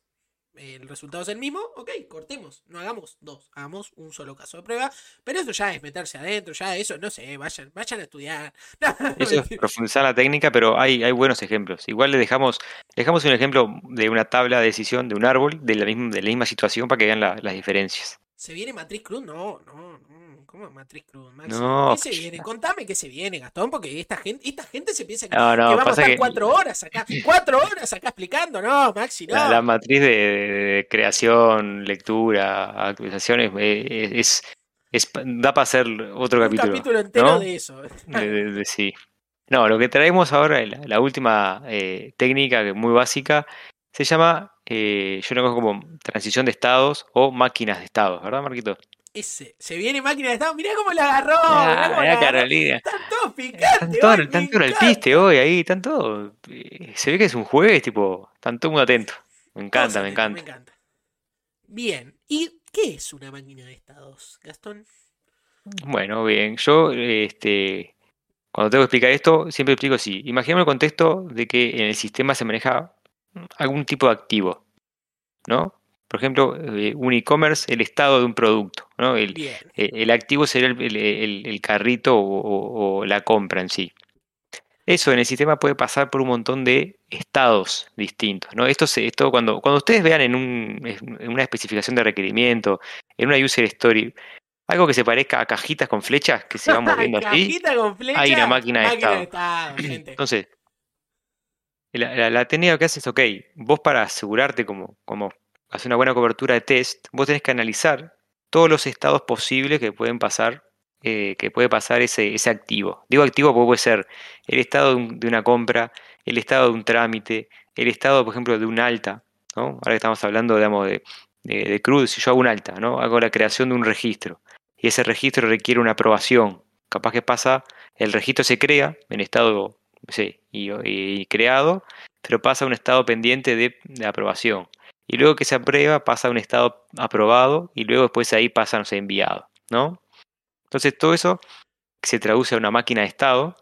el resultado es el mismo, ok, cortemos, no hagamos dos, hagamos un solo caso de prueba, pero eso ya es meterse adentro, ya eso, no sé, vayan, vayan a estudiar. Eso es profundizar la técnica, pero hay, hay buenos ejemplos. Igual le dejamos, dejamos un ejemplo de una tabla de decisión de un árbol de la misma, de la misma situación para que vean la- las diferencias. ¿Se viene Matriz Cruz? No, no, no. ¿Cómo Matriz Cruz, Maxi? No, ¿Qué se viene? Contame qué se viene, Gastón, porque esta gente, esta gente se piensa que, No, no, que vamos a estar que- cuatro horas acá. Cuatro horas acá explicando. No, Maxi, no. La, la matriz de, de creación, lectura, actualizaciones eh, es, es- da para hacer otro Un capítulo. capítulo entero ¿no? de eso. De- de- de- sí. No, lo que traemos ahora, la, la última eh, técnica que es muy básica, se llama, eh, yo lo conozco como transición de estados o máquinas de estados, ¿verdad, Marquito? Ese. Se viene máquina de estado. Mirá cómo la agarró. Ah, mirá mirá. Carolina. Están todos Están picantes. todos, están todos al encanta. piste hoy ahí, están todos. eh, Se ve que es un jueves, tipo, están todos muy atentos. Me encanta, me encanta. Me encanta. Bien. ¿Y qué es una máquina de estados, Gastón? Bueno, bien, yo, este, cuando tengo que explicar esto, siempre explico así. Imaginemos el contexto de que en el sistema se maneja algún tipo de activo, ¿no? Por ejemplo, eh, un e-commerce, el estado de un producto, ¿no? El, eh, el activo sería el, carrito o, o- o la compra en sí. Eso en el sistema puede pasar por un montón de estados distintos, ¿no? Esto, se- esto cuando, cuando ustedes vean en, un- en una especificación de requerimiento, en una user story, algo que se parezca a cajitas con flechas que se van moviendo así. con. Hay una máquina de estado. Entonces, la, la, técnica que hace es, ok, vos para asegurarte como, como hacer una buena cobertura de test, vos tenés que analizar todos los estados posibles que pueden pasar, eh, que puede pasar ese, ese activo. Digo activo porque puede ser el estado de, una compra, el estado de un trámite, el estado, por ejemplo, de un alta. ¿no? Ahora que estamos hablando, digamos, de, de, de si yo hago un alta, ¿no? hago la creación de un registro y ese registro requiere una aprobación. Capaz que pasa, el registro se crea en estado sí, y, creado, pero pasa a un estado pendiente de, aprobación. Y luego que se aprueba pasa a un estado aprobado y luego después ahí pasa, no sé, enviado. ¿no? Entonces todo eso se traduce a una máquina de estado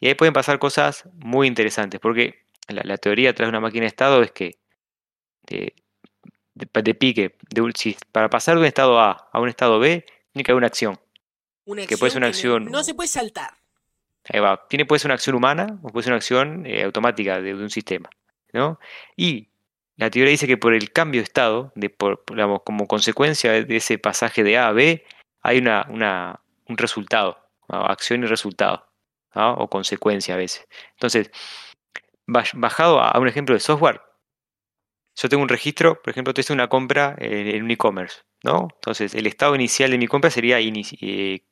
y ahí pueden pasar cosas muy interesantes porque la, teoría de una máquina de estado es que de, de, pique, de, para pasar de un estado A a un estado B, tiene que haber una acción. Una que puede ser una acción. No se puede saltar. Ahí va. Tiene, puede ser una acción humana o puede ser una acción eh, automática de, un sistema. ¿no? Y la teoría dice que por el cambio de estado, de por, como consecuencia de ese pasaje de A a B, hay una, un resultado, acción y resultado, o consecuencia a veces. Entonces, bajado a un ejemplo de software, yo tengo un registro, por ejemplo, hice una compra en un e-commerce, ¿no? Entonces, el estado inicial de mi compra sería eh,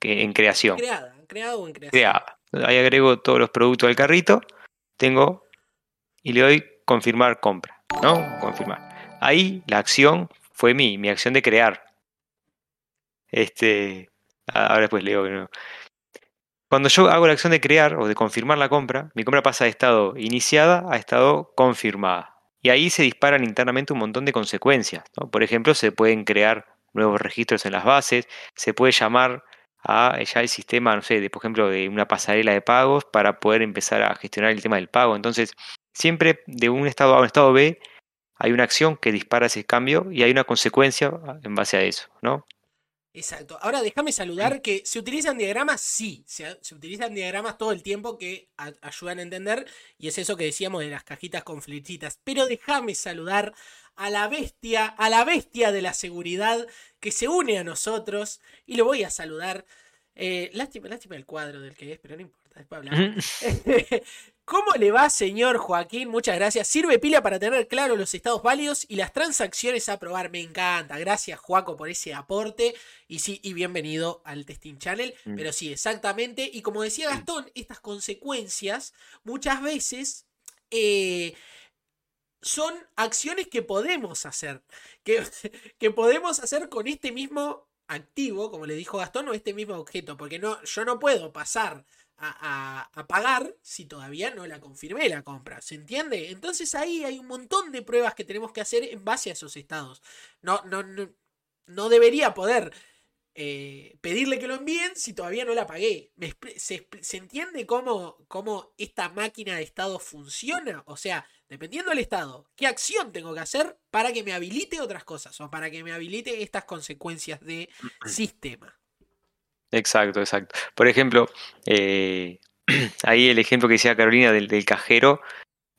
en creación. Creada, creado o en creación. Ahí agrego todos los productos al carrito, tengo y le doy confirmar compra, ¿no? Confirmar. Ahí la acción fue mi, mi acción de crear. Este, ahora después leo. Cuando yo hago la acción de crear o de confirmar la compra, mi compra pasa de estado iniciada a estado confirmada. Y ahí se disparan internamente un montón de consecuencias. Por ejemplo, se pueden crear nuevos registros en las bases, se puede llamar a ya el sistema, no sé, de, por ejemplo, de una pasarela de pagos para poder empezar a gestionar el tema del pago. Entonces, siempre de un estado A a un estado B hay una acción que dispara ese cambio y hay una consecuencia en base a eso, ¿no? Exacto. Ahora déjame saludar que se utilizan diagramas, sí, se, utilizan diagramas todo el tiempo que ayudan a entender y es eso que decíamos de las cajitas con flechitas. Pero déjame saludar a la bestia, a la bestia de la seguridad que se une a nosotros y lo voy a saludar. Eh, lástima, lástima el cuadro del que es, pero no importa, después hablamos. ¿Cómo le va, señor Joaquín? Muchas gracias. Sirve pila para tener claro los estados válidos y las transacciones a probar. Me encanta. Gracias, Joaco, por ese aporte. Y sí, y bienvenido al Testing Channel. Mm. Pero sí, exactamente. Y como decía Gastón, estas consecuencias muchas veces eh, son acciones que podemos hacer. Que, que podemos hacer con este mismo activo, como le dijo Gastón, o este mismo objeto. Porque no, yo no puedo pasar a, pagar si todavía no la confirmé la compra. ¿Se entiende? Entonces ahí hay un montón de pruebas que tenemos que hacer en base a esos estados. No, no, no, debería poder eh, pedirle que lo envíen si todavía no la pagué. se, entiende cómo, cómo esta máquina de estado funciona? O sea, dependiendo del estado, ¿qué acción tengo que hacer para que me habilite otras cosas o para que me habilite estas consecuencias de sistema? Exacto, exacto. Por ejemplo, eh, ahí el ejemplo que decía Carolina del, cajero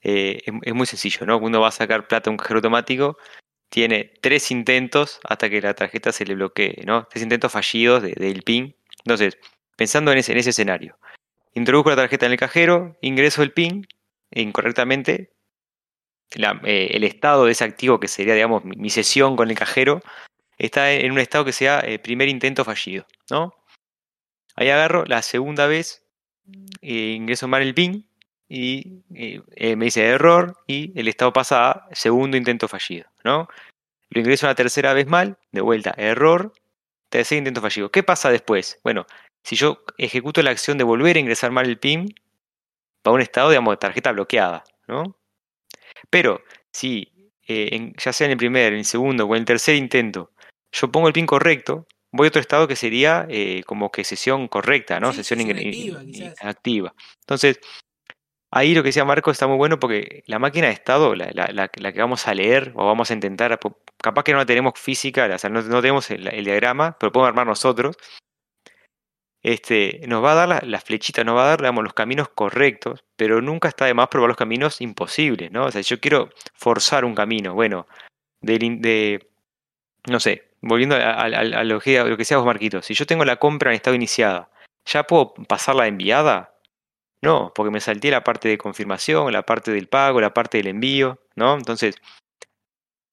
eh, es, muy sencillo, ¿no? Uno va a sacar plata a un cajero automático, tiene tres intentos hasta que la tarjeta se le bloquee, ¿no? Tres intentos fallidos del PIN. Entonces, pensando en ese, en ese escenario, introduzco la tarjeta en el cajero, ingreso el PIN incorrectamente, eh, el estado de ese activo que sería, digamos, mi, sesión con el cajero, está en un estado que sea primer intento fallido, ¿no? Ahí agarro la segunda vez, eh, ingreso mal el PIN y eh, me dice error y el estado pasa a segundo intento fallido, ¿no? Lo ingreso una tercera vez mal, de vuelta, error, tercer intento fallido. ¿Qué pasa después? Bueno, si yo ejecuto la acción de volver a ingresar mal el PIN, va a un estado, digamos, de tarjeta bloqueada, ¿no? Pero si, eh, ya sea en el primer, en el segundo o en el tercer intento, yo pongo el PIN correcto, voy a otro estado que sería eh, como que sesión correcta, ¿no? sesión, activa, Entonces, ahí lo que decía Marco está muy bueno porque la máquina de estado, la, que vamos a leer o vamos a intentar, capaz que no la tenemos física, o sea, no, tenemos el, diagrama, pero podemos armar nosotros. Este, nos va a dar las flechitas, nos va a dar los caminos correctos, pero nunca está de más probar los caminos imposibles, ¿no? O sea, yo quiero forzar un camino, bueno, de, de no sé, volviendo a, lo, que, decía vos, Marquito, si yo tengo la compra en estado iniciada, ¿ya puedo pasarla a enviada? No, porque me salté la parte de confirmación, la parte del pago, la parte del envío, ¿no? Entonces,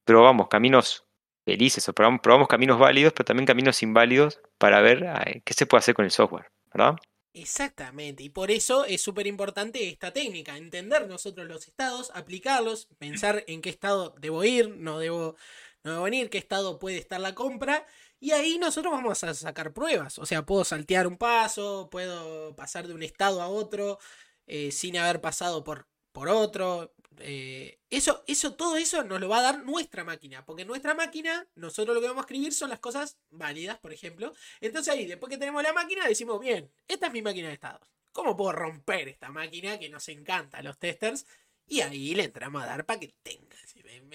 probamos caminos felices o probamos, probamos caminos válidos, pero también caminos inválidos para ver qué se puede hacer con el software, ¿verdad? Exactamente, y por eso es súper importante esta técnica, entender nosotros los estados, aplicarlos, pensar en qué estado debo ir, no debo, no debo venir, qué estado puede estar la compra, y ahí nosotros vamos a sacar pruebas, o sea, puedo saltear un paso, puedo pasar de un estado a otro eh, sin haber pasado por, por otro, eh, eso, eso, todo eso nos lo va a dar nuestra máquina. Porque nuestra máquina, nosotros lo que vamos a escribir son las cosas válidas, por ejemplo. Entonces ahí, después que tenemos la máquina, decimos, bien, esta es mi máquina de estados. ¿Cómo puedo romper esta máquina que nos encanta a los testers? Y ahí le entramos a dar para que tenga.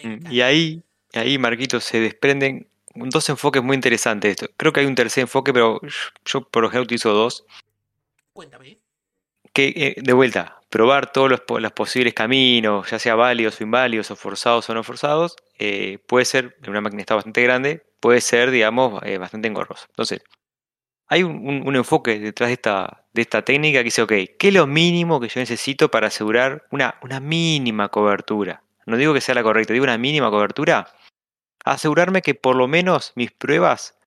Mm, y ahí, ahí, Marquito, se desprenden dos enfoques muy interesantes. Creo que hay un tercer enfoque, pero yo por ejemplo utilizo dos. Cuéntame. Eh, de vuelta, probar todos los, posibles caminos, ya sea válidos o inválidos, o forzados o no forzados, eh, puede ser, en una máquina está bastante grande, puede ser, digamos, eh, bastante engorroso. Entonces, hay un, enfoque detrás de esta, de esta técnica que dice, ok, ¿qué es lo mínimo que yo necesito para asegurar una, una mínima cobertura? No digo que sea la correcta, digo una mínima cobertura. Asegurarme que por lo menos mis pruebas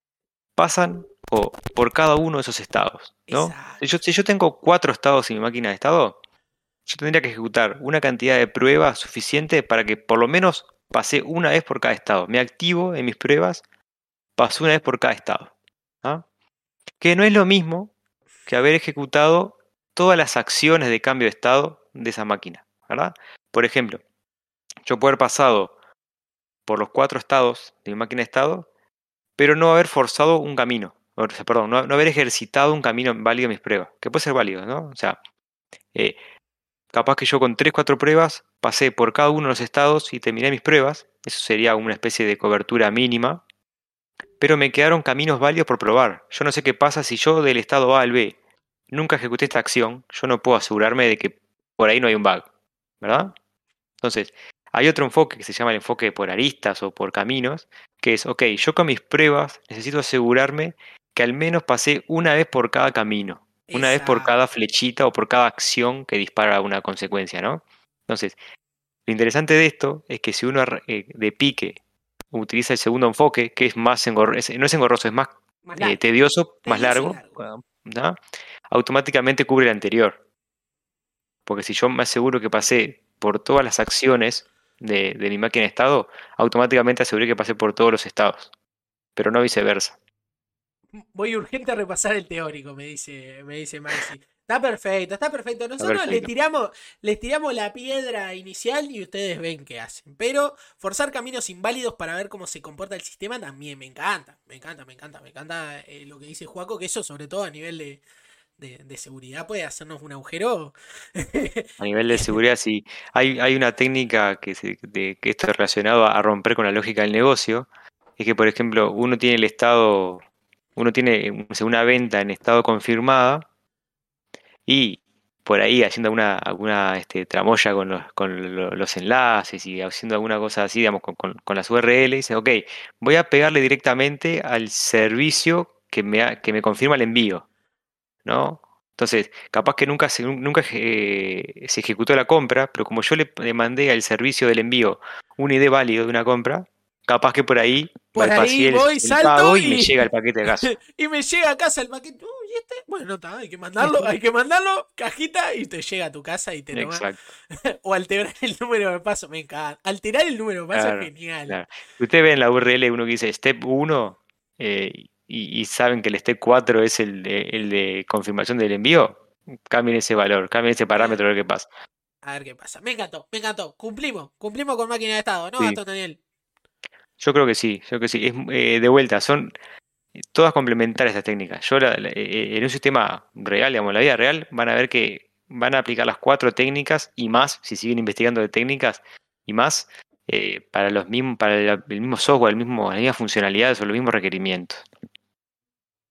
pasan por cada uno de esos estados. ¿no? yo, si yo tengo cuatro estados en mi máquina de estado, yo tendría que ejecutar una cantidad de pruebas suficiente para que por lo menos pase una vez por cada estado. Me activo en mis pruebas, paso una vez por cada estado. ¿ah? Que no es lo mismo que haber ejecutado todas las acciones de cambio de estado de esa máquina. ¿verdad? Por ejemplo, yo puedo haber pasado por los cuatro estados de mi máquina de estado, pero no haber forzado un camino. Perdón, no, haber ejercitado un camino válido en mis pruebas, que puede ser válido, ¿no? O sea, eh, capaz que yo con 3, 4 pruebas pasé por cada uno de los estados y terminé mis pruebas, eso sería una especie de cobertura mínima, pero me quedaron caminos válidos por probar. Yo no sé qué pasa si yo del estado A al B nunca ejecuté esta acción, yo no puedo asegurarme de que por ahí no hay un bug, ¿verdad? Entonces, hay otro enfoque que se llama el enfoque por aristas o por caminos, que es, ok, yo con mis pruebas necesito asegurarme que al menos pasé una vez por cada camino. Una vez por cada flechita o por cada acción que dispara una consecuencia, ¿no? Entonces, lo interesante de esto es que si uno eh, de pique utiliza el segundo enfoque, que es más engorroso, no es engorroso, es más, eh, tedioso, más largo, automáticamente cubre el anterior. Porque si yo me aseguro que pasé por todas las acciones de, de mi máquina de estado, automáticamente aseguré que pasé por todos los estados, pero no viceversa voy urgente a repasar el teórico, me dice, me dice Maxi. Está perfecto, está perfecto. Nosotros Les, tiramos, les tiramos la piedra inicial y ustedes ven qué hacen. Pero forzar caminos inválidos para ver cómo se comporta el sistema también me encanta. Me encanta, me encanta, me encanta eh, lo que dice Juaco, que eso sobre todo a nivel de, de, seguridad puede hacernos un agujero. a nivel de seguridad, sí. Hay, hay una técnica que, de, que esto es relacionado a romper con la lógica del negocio. Es que, por ejemplo, uno tiene el estado uno tiene una venta en estado confirmada y por ahí haciendo alguna, alguna este, tramoya con los, con los enlaces y haciendo alguna cosa así, digamos, con, con, las URL, dice, ok, voy a pegarle directamente al servicio que me, que me confirma el envío, ¿no? Entonces, capaz que nunca, se, nunca eh, se ejecutó la compra, pero como yo le, le mandé al servicio del envío un ID válido de una compra, capaz que por ahí por ahí voy, salto y, me llega el paquete de gas. y me llega a casa el paquete. Uy, este, bueno, está, hay que mandarlo, hay que mandarlo, cajita, y te llega a tu casa y te lo O alterar el número de paso, me encanta. Alterar el número de paso es genial. Usted ve en la URL uno que dice step 1 eh, y, saben que el step 4 es el de, el de confirmación del envío. Cambien ese valor, cambien ese parámetro a ver qué pasa. A ver qué pasa. Me encantó, me encantó. Cumplimos, cumplimos con máquina de estado, ¿no, Daniel? Yo creo que sí, yo creo que sí. Es, eh, de vuelta, son todas complementarias estas técnicas. Yo eh, en un sistema real, digamos, en la vida real, van a ver que van a aplicar las cuatro técnicas y más, si siguen investigando de técnicas y más, eh, para los mismos, para el, mismo software, el mismo, las mismas funcionalidades o los mismos requerimientos.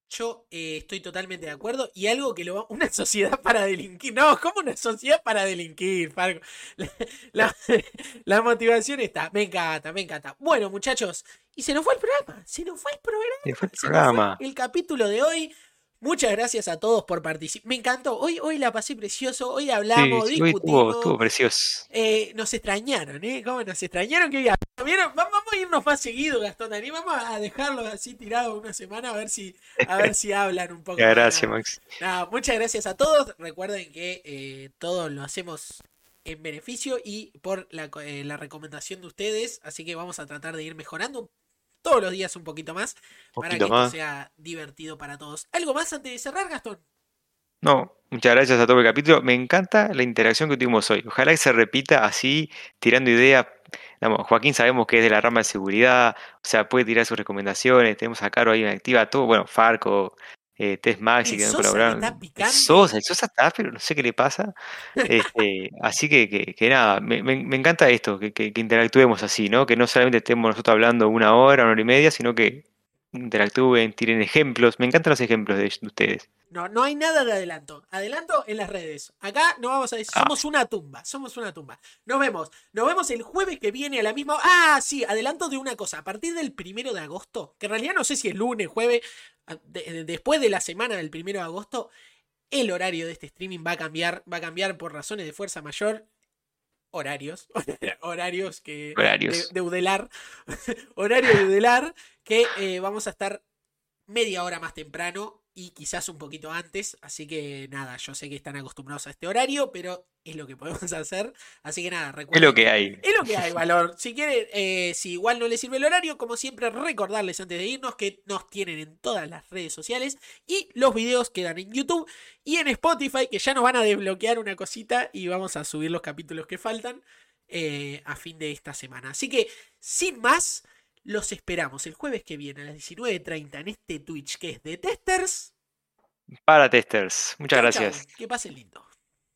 Yo eh, estoy totalmente de acuerdo. Y algo que lo va. Una sociedad para delinquir. No, ¿cómo una sociedad para delinquir, Fargo? La, motivación está. Me encanta, me encanta. Bueno, muchachos. Y se nos fue el programa. Se nos fue el programa. Se fue el programa. el capítulo de hoy. Muchas gracias a todos por participar. Me encantó. Hoy, hoy la pasé precioso. Hoy hablamos, discutimos. estuvo, precioso. Eh, nos extrañaron, ¿eh? ¿Cómo nos extrañaron? Que Vamos a irnos más seguido, Gastón Dani. Vamos a dejarlos así tirados una semana a ver si, a ver si hablan un poco. gracias, Max. muchas gracias a todos. Recuerden que eh, todo lo hacemos en beneficio y por la, eh, la recomendación de ustedes. Así que vamos a tratar de ir mejorando todos los días un poquito más para que esto sea divertido para todos. ¿Algo más antes de cerrar, Gastón? No, muchas gracias a todo el capítulo. Me encanta la interacción que tuvimos hoy. Ojalá que se repita así, tirando ideas. Joaquín sabemos que es de la rama de seguridad, o sea, puede tirar sus recomendaciones. Tenemos a Caro ahí en activa, todo, bueno, Farco, eh, Test Maxi que no colaboraron. Sosa, el Sosa está, pero no sé qué le pasa. Este, así que, que, nada, me, me, encanta esto, que, que, interactuemos así, ¿no? Que no solamente estemos nosotros hablando una hora, una hora y media, sino que interactúen, tiren ejemplos. Me encantan los ejemplos de, ustedes. No, no hay nada de adelanto. Adelanto en las redes. Acá no vamos a decir, ah. somos una tumba, somos una tumba. Nos vemos. Nos vemos el jueves que viene a la misma. Ah, sí, adelanto de una cosa. A partir del primero de agosto, que en realidad no sé si es lunes, jueves, después de la semana del primero de agosto, el horario de este streaming va a cambiar, va a cambiar por razones de fuerza mayor. Horarios, horarios que horarios. De, Udelar, horario de Udelar, que eh, vamos a estar media hora más temprano y quizás un poquito antes. Así que nada, yo sé que están acostumbrados a este horario, pero es lo que podemos hacer. Así que nada, recuerden. Es lo que hay. Es lo que hay, valor. Si quieren, eh, si igual no les sirve el horario, como siempre, recordarles antes de irnos que nos tienen en todas las redes sociales y los videos quedan en YouTube y en Spotify, que ya nos van a desbloquear una cosita y vamos a subir los capítulos que faltan eh, a fin de esta semana. Así que, sin más. Los esperamos el jueves que viene a las 19.30 en este Twitch que es de Testers. Para Testers. Muchas gracias. Que pasen lindo.